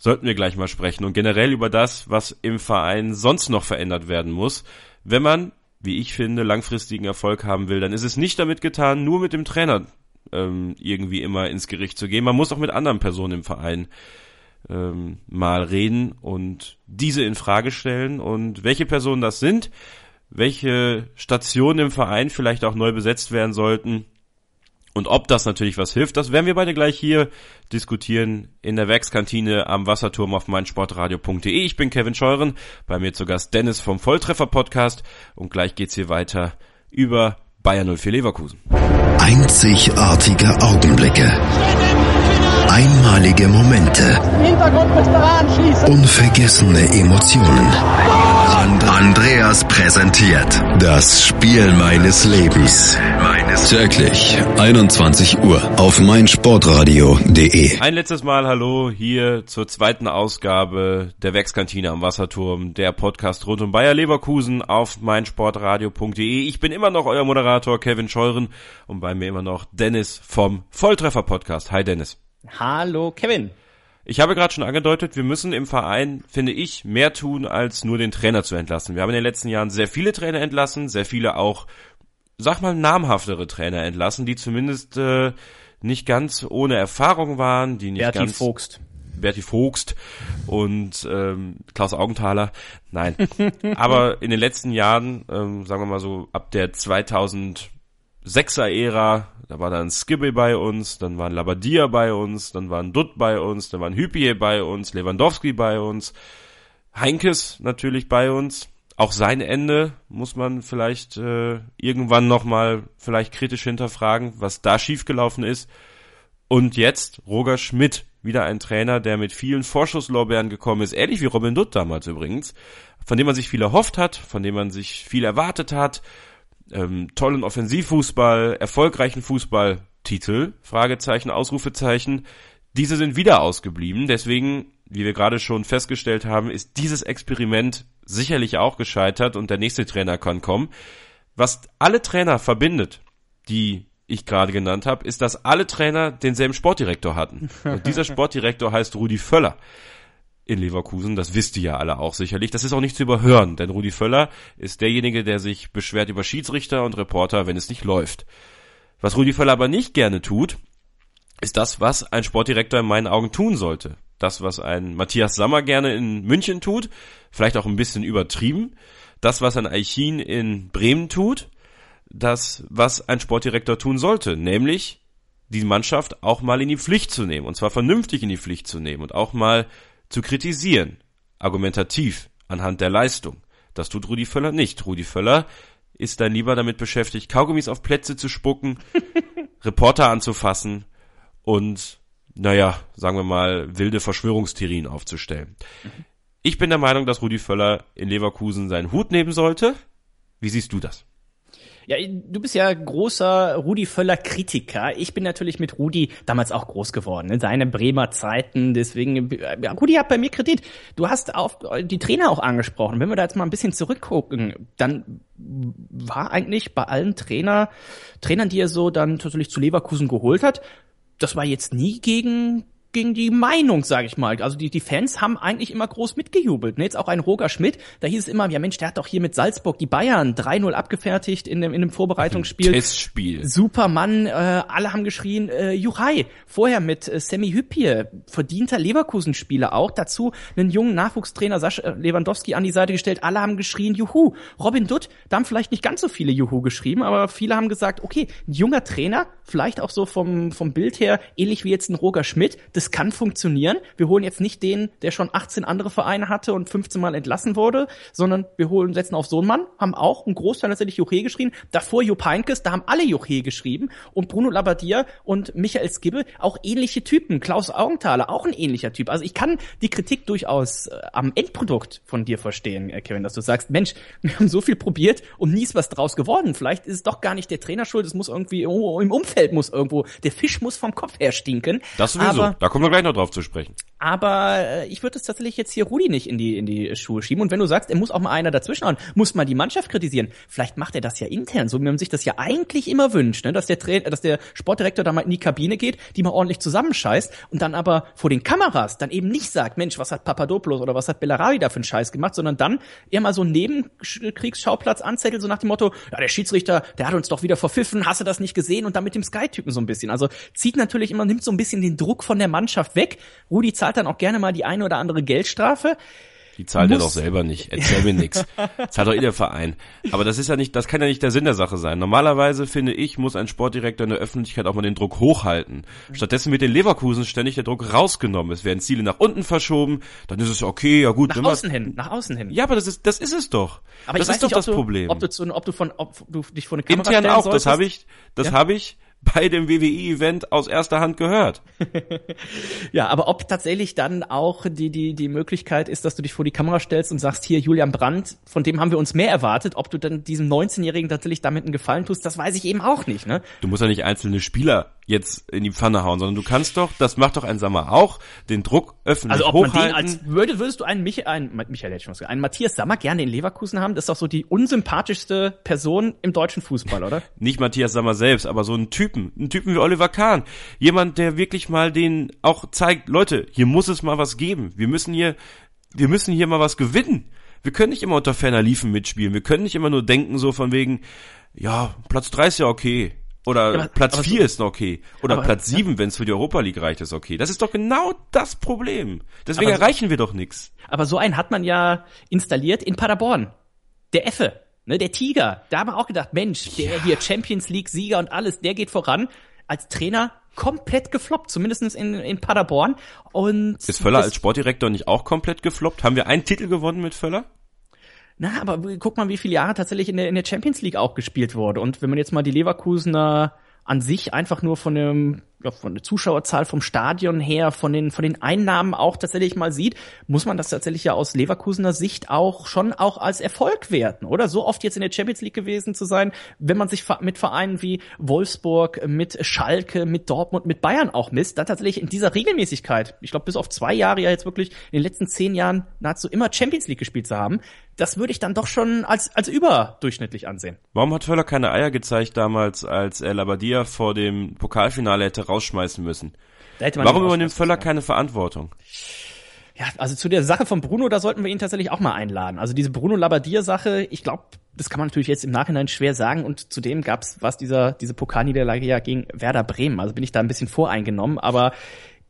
sollten wir gleich mal sprechen und generell über das, was im Verein sonst noch verändert werden muss. Wenn man, wie ich finde, langfristigen Erfolg haben will, dann ist es nicht damit getan, nur mit dem Trainer ähm, irgendwie immer ins Gericht zu gehen. Man muss auch mit anderen Personen im Verein ähm, mal reden und diese in Frage stellen und welche Personen das sind, welche Stationen im Verein vielleicht auch neu besetzt werden sollten und ob das natürlich was hilft, das werden wir beide gleich hier diskutieren in der Werkskantine am Wasserturm auf meinsportradio.de. Ich bin Kevin Scheuren, bei mir zu Gast Dennis vom Volltreffer Podcast und gleich geht's hier weiter über Bayern 04 Leverkusen. Einzigartige Augenblicke. Einmalige Momente. Unvergessene Emotionen. Andreas präsentiert das Spiel meines Lebens. Täglich 21 Uhr auf meinsportradio.de. Ein letztes Mal Hallo hier zur zweiten Ausgabe der Werkskantine am Wasserturm, der Podcast rund um Bayer Leverkusen auf meinsportradio.de. Ich bin immer noch euer Moderator Kevin Scheuren und bei mir immer noch Dennis vom Volltreffer Podcast. Hi Dennis. Hallo Kevin. Ich habe gerade schon angedeutet, wir müssen im Verein, finde ich, mehr tun, als nur den Trainer zu entlassen. Wir haben in den letzten Jahren sehr viele Trainer entlassen, sehr viele auch, sag mal, namhaftere Trainer entlassen, die zumindest äh, nicht ganz ohne Erfahrung waren, die nicht Berti ganz Vogst. Berti Vogst und ähm, Klaus Augenthaler. Nein. Aber in den letzten Jahren, ähm, sagen wir mal so, ab der 2006er-Ära, da war dann Skibbe bei uns, dann waren Labadia bei uns, dann waren Dutt bei uns, dann waren Hüppier bei uns, Lewandowski bei uns, Heinkes natürlich bei uns. Auch sein Ende muss man vielleicht äh, irgendwann nochmal vielleicht kritisch hinterfragen, was da schiefgelaufen ist. Und jetzt Roger Schmidt, wieder ein Trainer, der mit vielen Vorschusslorbeeren gekommen ist, ähnlich wie Robin Dutt damals übrigens, von dem man sich viel erhofft hat, von dem man sich viel erwartet hat, ähm, tollen Offensivfußball, erfolgreichen Fußball, Titel, Fragezeichen, Ausrufezeichen, diese sind wieder ausgeblieben, deswegen, wie wir gerade schon festgestellt haben, ist dieses Experiment sicherlich auch gescheitert und der nächste Trainer kann kommen. Was alle Trainer verbindet, die ich gerade genannt habe, ist, dass alle Trainer denselben Sportdirektor hatten. Und dieser Sportdirektor heißt Rudi Völler in Leverkusen. Das wisst ihr ja alle auch sicherlich. Das ist auch nicht zu überhören, denn Rudi Völler ist derjenige, der sich beschwert über Schiedsrichter und Reporter, wenn es nicht läuft. Was Rudi Völler aber nicht gerne tut, ist das, was ein Sportdirektor in meinen Augen tun sollte. Das, was ein Matthias Sammer gerne in München tut, vielleicht auch ein bisschen übertrieben. Das, was ein Eichin in Bremen tut, das, was ein Sportdirektor tun sollte, nämlich die Mannschaft auch mal in die Pflicht zu nehmen, und zwar vernünftig in die Pflicht zu nehmen und auch mal zu kritisieren, argumentativ, anhand der Leistung. Das tut Rudi Völler nicht. Rudi Völler ist dann lieber damit beschäftigt, Kaugummis auf Plätze zu spucken, Reporter anzufassen und, naja, sagen wir mal, wilde Verschwörungstheorien aufzustellen. Ich bin der Meinung, dass Rudi Völler in Leverkusen seinen Hut nehmen sollte. Wie siehst du das? Ja, du bist ja großer Rudi Völler Kritiker. Ich bin natürlich mit Rudi damals auch groß geworden, in seine Bremer Zeiten. Deswegen, ja, Rudi hat bei mir Kredit. Du hast auf die Trainer auch angesprochen. Wenn wir da jetzt mal ein bisschen zurückgucken, dann war eigentlich bei allen Trainer, Trainern, die er so dann natürlich zu Leverkusen geholt hat, das war jetzt nie gegen gegen die Meinung, sage ich mal. Also die, die Fans haben eigentlich immer groß mitgejubelt. Ne? Jetzt auch ein Roger Schmidt, da hieß es immer, ja Mensch, der hat doch hier mit Salzburg die Bayern 3-0 abgefertigt in dem, in dem Vorbereitungsspiel. Testspiel. Supermann, äh, alle haben geschrien, äh, Juchai. Vorher mit äh, Sammy Hüppier, verdienter Leverkusen-Spieler auch. Dazu einen jungen Nachwuchstrainer Sascha Lewandowski an die Seite gestellt. Alle haben geschrien, Juhu. Robin Dutt, da haben vielleicht nicht ganz so viele Juhu geschrieben, aber viele haben gesagt, okay, ein junger Trainer, vielleicht auch so vom, vom Bild her, ähnlich wie jetzt ein Roger Schmidt, das kann funktionieren. Wir holen jetzt nicht den, der schon 18 andere Vereine hatte und 15 Mal entlassen wurde, sondern wir holen, setzen auf so einen Mann, haben auch einen Großteil tatsächlich Juche geschrieben. Davor Jupp Heynckes, da haben alle Juche geschrieben und Bruno Labbadia und Michael Skibbe auch ähnliche Typen. Klaus Augenthaler, auch ein ähnlicher Typ. Also ich kann die Kritik durchaus äh, am Endprodukt von dir verstehen, äh, Kevin, dass du sagst, Mensch, wir haben so viel probiert und nie ist was draus geworden. Vielleicht ist es doch gar nicht der Trainer schuld, es muss irgendwie oh, im Umfeld muss irgendwo, der Fisch muss vom Kopf her stinken. Das sowieso. Aber da kommen wir gleich noch drauf zu sprechen. Aber äh, ich würde es tatsächlich jetzt hier Rudi nicht in die, in die Schuhe schieben. Und wenn du sagst, er muss auch mal einer dazwischen hauen, muss mal die Mannschaft kritisieren. Vielleicht macht er das ja intern, so wie man sich das ja eigentlich immer wünscht, ne? dass, der Tra dass der Sportdirektor da mal in die Kabine geht, die mal ordentlich zusammenscheißt und dann aber vor den Kameras dann eben nicht sagt, Mensch, was hat Papadopoulos oder was hat Bellarabi da für einen Scheiß gemacht, sondern dann eher mal so einen Nebenkriegsschauplatz anzettelt, so nach dem Motto, ja, der Schiedsrichter, der hat uns doch wieder verpfiffen, hast du das nicht gesehen? Und dann mit dem Sky-Typen so ein bisschen. Also zieht natürlich immer, nimmt so ein bisschen den Druck von der Mannschaft weg. Rudi zahlt dann auch gerne mal die eine oder andere Geldstrafe. Die zahlt er doch selber nicht. Erzähl mir nix. Zahlt doch eh der Verein. Aber das ist ja nicht, das kann ja nicht der Sinn der Sache sein. Normalerweise finde ich, muss ein Sportdirektor in der Öffentlichkeit auch mal den Druck hochhalten. Stattdessen wird den Leverkusen ständig der Druck rausgenommen. Es werden Ziele nach unten verschoben. Dann ist es okay, ja gut. Nach außen hin, nach außen hin. Ja, aber das ist, das ist es doch. Aber das ist doch nicht, das ob du, Problem. Ob du, zu, ob du von, ob du dich vor eine Kamera Intern auch. solltest. Das habe ich, das Ja. habe ich bei dem WWE-Event aus erster Hand gehört. Ja, aber ob tatsächlich dann auch die, die, die Möglichkeit ist, dass du dich vor die Kamera stellst und sagst, hier Julian Brandt, von dem haben wir uns mehr erwartet, ob du dann diesem 19-Jährigen tatsächlich damit einen Gefallen tust, das weiß ich eben auch nicht, ne? Du musst ja nicht einzelne Spieler jetzt in die Pfanne hauen, sondern du kannst doch, das macht doch ein Sammer auch, den Druck öffentlich Also ob hochhalten. man den als würde, würdest du einen, Mich einen Michael hätte schon was gesagt, einen Matthias Sammer gerne in Leverkusen haben? Das ist doch so die unsympathischste Person im deutschen Fußball, oder? nicht Matthias Sammer selbst, aber so einen Typen, einen Typen wie Oliver Kahn. Jemand, der wirklich mal den auch zeigt, Leute, hier muss es mal was geben. Wir müssen hier, wir müssen hier mal was gewinnen. Wir können nicht immer unter ferner Liefen mitspielen. Wir können nicht immer nur denken so von wegen, ja, Platz drei ist ja okay. Oder Ja, aber- Platz aber so- vier ist noch okay. Oder aber- Platz sieben, wenn es für die Europa League reicht, ist okay. Das ist doch genau das Problem. Deswegen Aber so- erreichen wir doch nichts. Aber so einen hat man ja installiert in Paderborn. Der Effe, ne, der Tiger. Da haben wir auch gedacht, Mensch, der hier Champions League Sieger und alles, der geht voran. Als Trainer komplett gefloppt, zumindest in, in Paderborn. Und Ist Völler als Sportdirektor nicht auch komplett gefloppt? Haben wir einen Titel gewonnen mit Völler? Na, aber guck mal, wie viele Jahre tatsächlich in der, in der Champions League auch gespielt wurde. Und wenn man jetzt mal die Leverkusener an sich einfach nur von dem, ja, von der Zuschauerzahl vom Stadion her, von den, von den Einnahmen auch tatsächlich mal sieht, muss man das tatsächlich ja aus Leverkusener Sicht auch schon auch als Erfolg werten, oder? So oft jetzt in der Champions League gewesen zu sein, wenn man sich mit Vereinen wie Wolfsburg, mit Schalke, mit Dortmund, mit Bayern auch misst, dann tatsächlich in dieser Regelmäßigkeit, ich glaube bis auf zwei Jahre ja jetzt wirklich in den letzten zehn Jahren nahezu immer Champions League gespielt zu haben, das würde ich dann doch schon als, als überdurchschnittlich ansehen. Warum hat Völler keine Eier gezeigt damals, als er Labadia vor dem Pokalfinale hätte rausschmeißen müssen? Warum übernimmt Völler müssen, keine Verantwortung? Ja, also zu der Sache von Bruno, da sollten wir ihn tatsächlich auch mal einladen. Also diese Bruno Labbadia-Sache, ich glaube, das kann man natürlich jetzt im Nachhinein schwer sagen. Und zudem gab's was dieser diese Pokalniederlage ja gegen Werder Bremen. Also bin ich da ein bisschen voreingenommen. Aber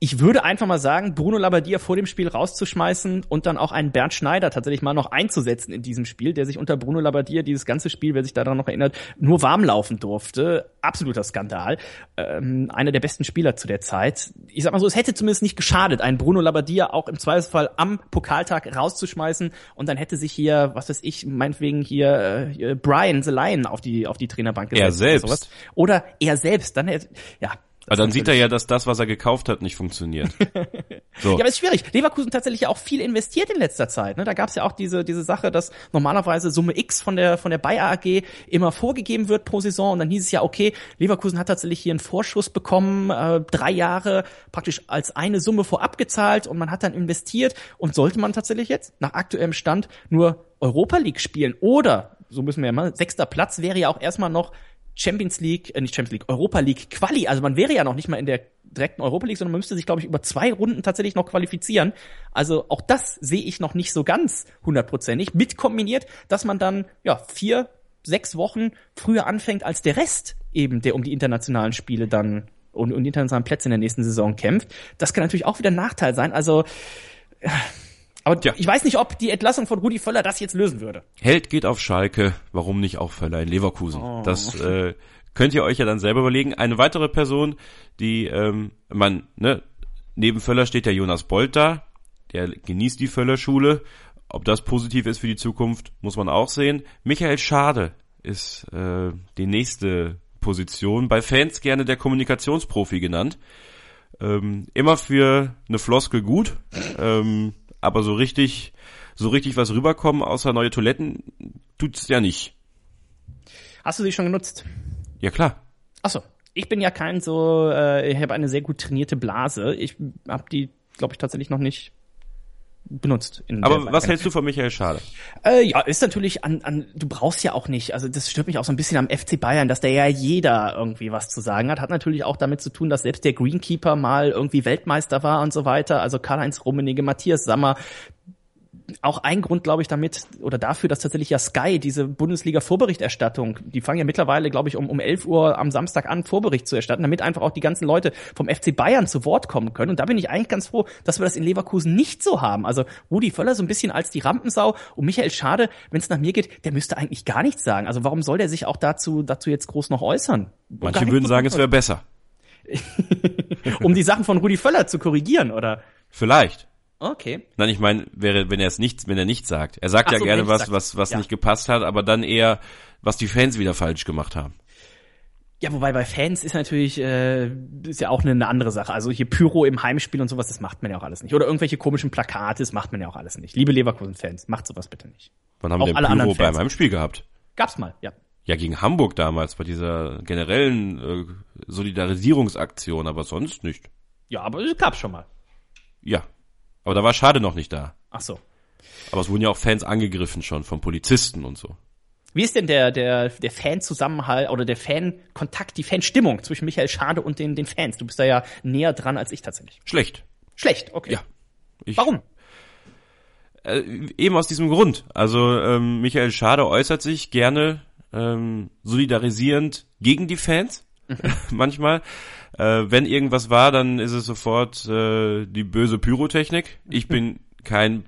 ich würde einfach mal sagen, Bruno Labbadia vor dem Spiel rauszuschmeißen und dann auch einen Bernd Schneider tatsächlich mal noch einzusetzen in diesem Spiel, der sich unter Bruno Labbadia dieses ganze Spiel, wer sich daran noch erinnert, nur warm laufen durfte. Absoluter Skandal. Ähm, einer der besten Spieler zu der Zeit. Ich sag mal so, es hätte zumindest nicht geschadet, einen Bruno Labbadia auch im Zweifelsfall am Pokaltag rauszuschmeißen und dann hätte sich hier, was weiß ich, meinetwegen hier, äh, Brian the Lion auf die, auf die Trainerbank gesetzt. Er oder selbst. sowas. Oder er selbst, dann hätte, ja. Aber dann sieht er ja, dass das, was er gekauft hat, nicht funktioniert. So. ja, aber ist schwierig. Leverkusen tatsächlich ja auch viel investiert in letzter Zeit. Ne? Da gab es ja auch diese diese Sache, dass normalerweise Summe X von der von der Bayer AG immer vorgegeben wird pro Saison und dann hieß es ja okay, Leverkusen hat tatsächlich hier einen Vorschuss bekommen, äh, drei Jahre praktisch als eine Summe vorab gezahlt und man hat dann investiert und sollte man tatsächlich jetzt nach aktuellem Stand nur Europa League spielen oder so müssen wir ja mal sechster Platz wäre ja auch erstmal noch Champions League, äh, nicht Champions League, Europa League Quali. Also man wäre ja noch nicht mal in der direkten Europa League, sondern man müsste sich, glaube ich, über zwei Runden tatsächlich noch qualifizieren. Also auch das sehe ich noch nicht so ganz hundertprozentig. Mit kombiniert, dass man dann ja vier, sechs Wochen früher anfängt als der Rest eben, der um die internationalen Spiele dann und um die internationalen Plätze in der nächsten Saison kämpft. Das kann natürlich auch wieder ein Nachteil sein. Also äh, aber Tja. ich weiß nicht, ob die Entlassung von Rudi Völler das jetzt lösen würde. Held geht auf Schalke, warum nicht auch Völler in Leverkusen? Oh. Das äh, könnt ihr euch ja dann selber überlegen. Eine weitere Person, die ähm, man, ne, neben Völler steht der Jonas Bolt da, der genießt die Völler-Schule. Ob das positiv ist für die Zukunft, muss man auch sehen. Michael Schade ist äh, die nächste Position, bei Fans gerne der Kommunikationsprofi genannt. Ähm, immer für eine Floskel gut, ähm, aber so richtig, so richtig was rüberkommen, außer neue Toiletten, tut's ja nicht. Hast du sie schon genutzt? Ja klar. Achso, ich bin ja kein so, äh, ich habe eine sehr gut trainierte Blase. Ich habe die, glaube ich, tatsächlich noch nicht benutzt. In Aber was hältst du von Michael Schade? Äh, ja, ist natürlich an, an, du brauchst ja auch nicht, also das stört mich auch so ein bisschen am FC Bayern, dass der ja jeder irgendwie was zu sagen hat. Hat natürlich auch damit zu tun, dass selbst der Greenkeeper mal irgendwie Weltmeister war und so weiter. Also Karl-Heinz Rummenigge, Matthias Sammer, auch ein Grund, glaube ich, damit oder dafür, dass tatsächlich ja Sky diese Bundesliga-Vorberichterstattung, die fangen ja mittlerweile, glaube ich, um, um 11 Uhr am Samstag an, Vorbericht zu erstatten, damit einfach auch die ganzen Leute vom FC Bayern zu Wort kommen können. Und da bin ich eigentlich ganz froh, dass wir das in Leverkusen nicht so haben. Also Rudi Völler so ein bisschen als die Rampensau und Michael Schade, wenn es nach mir geht, der müsste eigentlich gar nichts sagen. Also warum soll der sich auch dazu, dazu jetzt groß noch äußern? Manche würden sagen, es wäre besser. um die Sachen von Rudi Völler zu korrigieren, oder? Vielleicht. Okay. Nein, ich meine, wäre, wenn er es nicht, wenn er nichts sagt. Er sagt Ach ja so, gerne er was, nichts was, was. Ja. nicht gepasst hat, aber dann eher, was die Fans wieder falsch gemacht haben. Ja, wobei bei Fans ist natürlich äh, ist ja auch eine, eine andere Sache. Also hier Pyro im Heimspiel und sowas, das macht man ja auch alles nicht. Oder irgendwelche komischen Plakate, das macht man ja auch alles nicht. Liebe Leverkusen-Fans, macht sowas bitte nicht. Wann haben Auch wir denn Pyro anderen bei Fans. meinem Spiel gehabt? Gab's mal, ja. Ja, gegen Hamburg damals bei dieser generellen äh, Solidarisierungsaktion, aber sonst nicht. Ja, aber es gab's schon mal. Ja. Aber da war Schade noch nicht da. Ach so. Aber es wurden ja auch Fans angegriffen schon von Polizisten und so. Wie ist denn der, der, der Fanzusammenhalt oder der Fankontakt, die Fanstimmung zwischen Michael Schade und den, den Fans? Du bist da ja näher dran als ich tatsächlich. Schlecht. Schlecht, okay. Ja. Ich, Warum? Äh, eben aus diesem Grund. Also ähm, Michael Schade äußert sich gerne ähm, solidarisierend gegen die Fans. Manchmal. Äh, wenn irgendwas war, dann ist es sofort äh, die böse Pyrotechnik. Ich bin kein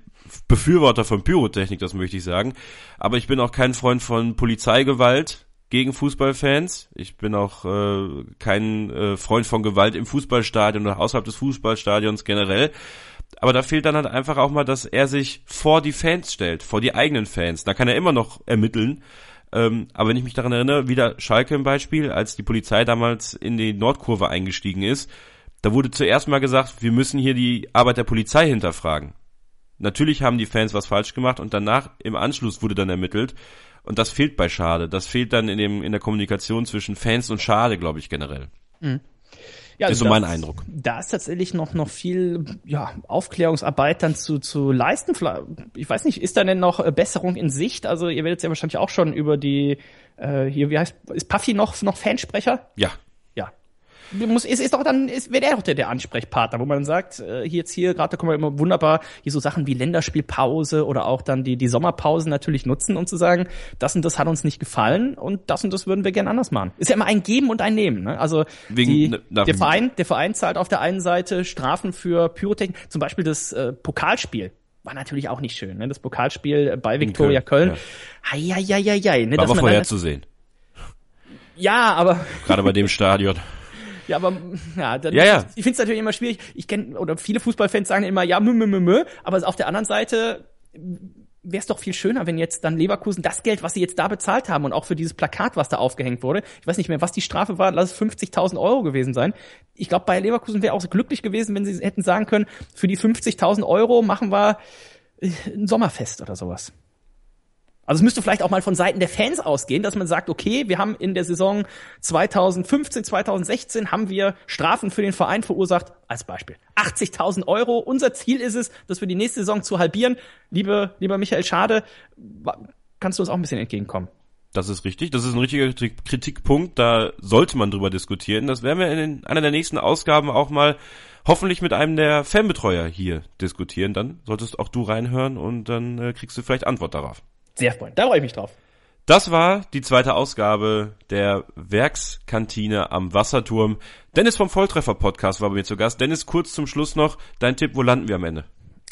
Befürworter von Pyrotechnik, das möchte ich sagen. Aber ich bin auch kein Freund von Polizeigewalt gegen Fußballfans. Ich bin auch äh, kein äh, Freund von Gewalt im Fußballstadion oder außerhalb des Fußballstadions generell. Aber da fehlt dann halt einfach auch mal, dass er sich vor die Fans stellt, vor die eigenen Fans. Da kann er immer noch ermitteln. Ähm, aber wenn ich mich daran erinnere, wieder Schalke im Beispiel, als die Polizei damals in die Nordkurve eingestiegen ist, da wurde zuerst mal gesagt, wir müssen hier die Arbeit der Polizei hinterfragen. Natürlich haben die Fans was falsch gemacht und danach im Anschluss wurde dann ermittelt. Und das fehlt bei Schade. Das fehlt dann in, dem, in der Kommunikation zwischen Fans und Schade, glaube ich, generell. Ja, Das ist so mein Eindruck. Da ist tatsächlich noch, noch viel ja, Aufklärungsarbeit dann zu, zu leisten. Ich weiß nicht, ist da denn noch äh, Besserung in Sicht? Also ihr werdet ja wahrscheinlich auch schon über die, äh, hier, wie heißt, ist Puffy noch, noch Fansprecher? Ja. Ja. Muss, ist, ist doch dann, ist, wäre der doch der, der Ansprechpartner, wo man sagt, äh, hier jetzt hier, gerade da können wir immer wunderbar hier so Sachen wie Länderspielpause oder auch dann die, die Sommerpausen natürlich nutzen, um zu sagen, das und das hat uns nicht gefallen und das und das würden wir gern anders machen. Ist ja immer ein Geben und ein Nehmen. Ne? Also Wegen- die, ne- der Verein, der Verein zahlt auf der einen Seite Strafen für Pyrotechnik, zum Beispiel das äh, Pokalspiel. War natürlich auch nicht schön, ne? Das Pokalspiel bei Viktoria Köln, Köln. Heieieiei, ne? War aber man vorherzusehen. Ja, aber Gerade bei dem Stadion. Ja, aber ja, dann, Ja, ja. ich finde es natürlich immer schwierig. Ich kenne oder viele Fußballfans sagen immer ja, mü, mü, mü, mü, aber auf der anderen Seite wäre es doch viel schöner, wenn jetzt dann Leverkusen das Geld, was sie jetzt da bezahlt haben und auch für dieses Plakat, was da aufgehängt wurde, ich weiß nicht mehr, was die Strafe war, lass es 50.000 Euro gewesen sein. Ich glaube, bei Leverkusen wäre auch so glücklich gewesen, wenn sie hätten sagen können, für die 50.000 Euro machen wir äh, ein Sommerfest oder sowas. Also es müsste vielleicht auch mal von Seiten der Fans ausgehen, dass man sagt, okay, wir haben in der Saison 2015, 2016 haben wir Strafen für den Verein verursacht, als Beispiel. 80.000 Euro. Unser Ziel ist es, dass wir die nächste Saison zu halbieren. Liebe, lieber Michael Schade, kannst du uns auch ein bisschen entgegenkommen? Das ist richtig. Das ist ein richtiger Kritik- Kritikpunkt. Da sollte man drüber diskutieren. Das werden wir in einer der nächsten Ausgaben auch mal hoffentlich mit einem der Fanbetreuer hier diskutieren. Dann solltest auch du reinhören und dann äh, kriegst du vielleicht Antwort darauf. Sehr freundlich. Da freue ich mich drauf. Das war die zweite Ausgabe der Werkskantine am Wasserturm. Dennis vom Volltreffer Podcast war bei mir zu Gast. Dennis, kurz zum Schluss noch dein Tipp, wo landen wir am Ende?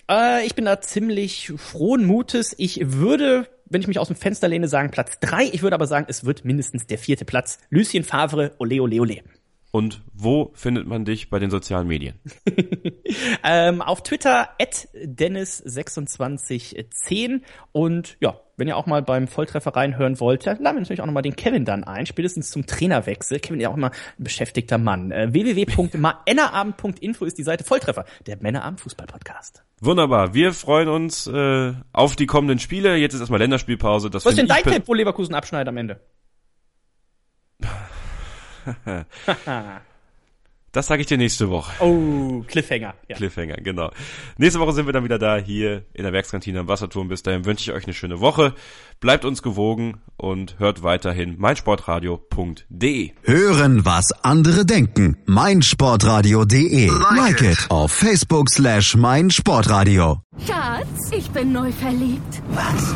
Äh, ich bin da ziemlich frohen Mutes. Ich würde, wenn ich mich aus dem Fenster lehne, sagen Platz drei. Ich würde aber sagen, es wird mindestens der vierte Platz. Lucien Favre, ole, ole, ole. Und wo findet man dich bei den sozialen Medien? Ähm, auf Twitter at Dennis2610 und ja, wenn ihr auch mal beim Volltreffer reinhören wollt, dann laden wir natürlich auch nochmal den Kevin dann ein, spätestens zum Trainerwechsel. Kevin ist ja auch immer ein beschäftigter Mann. Äh, www.männerabend.info ist die Seite Volltreffer, der Männerabend Fußball-Podcast. Wunderbar. Wir freuen uns äh, auf die kommenden Spiele. Jetzt ist erstmal Länderspielpause. Das Was ist denn dein Tipp, wo Leverkusen abschneidet am Ende? Das sage ich dir nächste Woche. Oh, Cliffhanger. Ja. Cliffhanger, genau. Nächste Woche sind wir dann wieder da hier in der Werkskantine am Wasserturm. Bis dahin wünsche ich euch eine schöne Woche. Bleibt uns gewogen und hört weiterhin meinsportradio.de. Hören, was andere denken. meinsportradio.de. Like it auf Facebook slash meinsportradio. Schatz, ich bin neu verliebt. Was?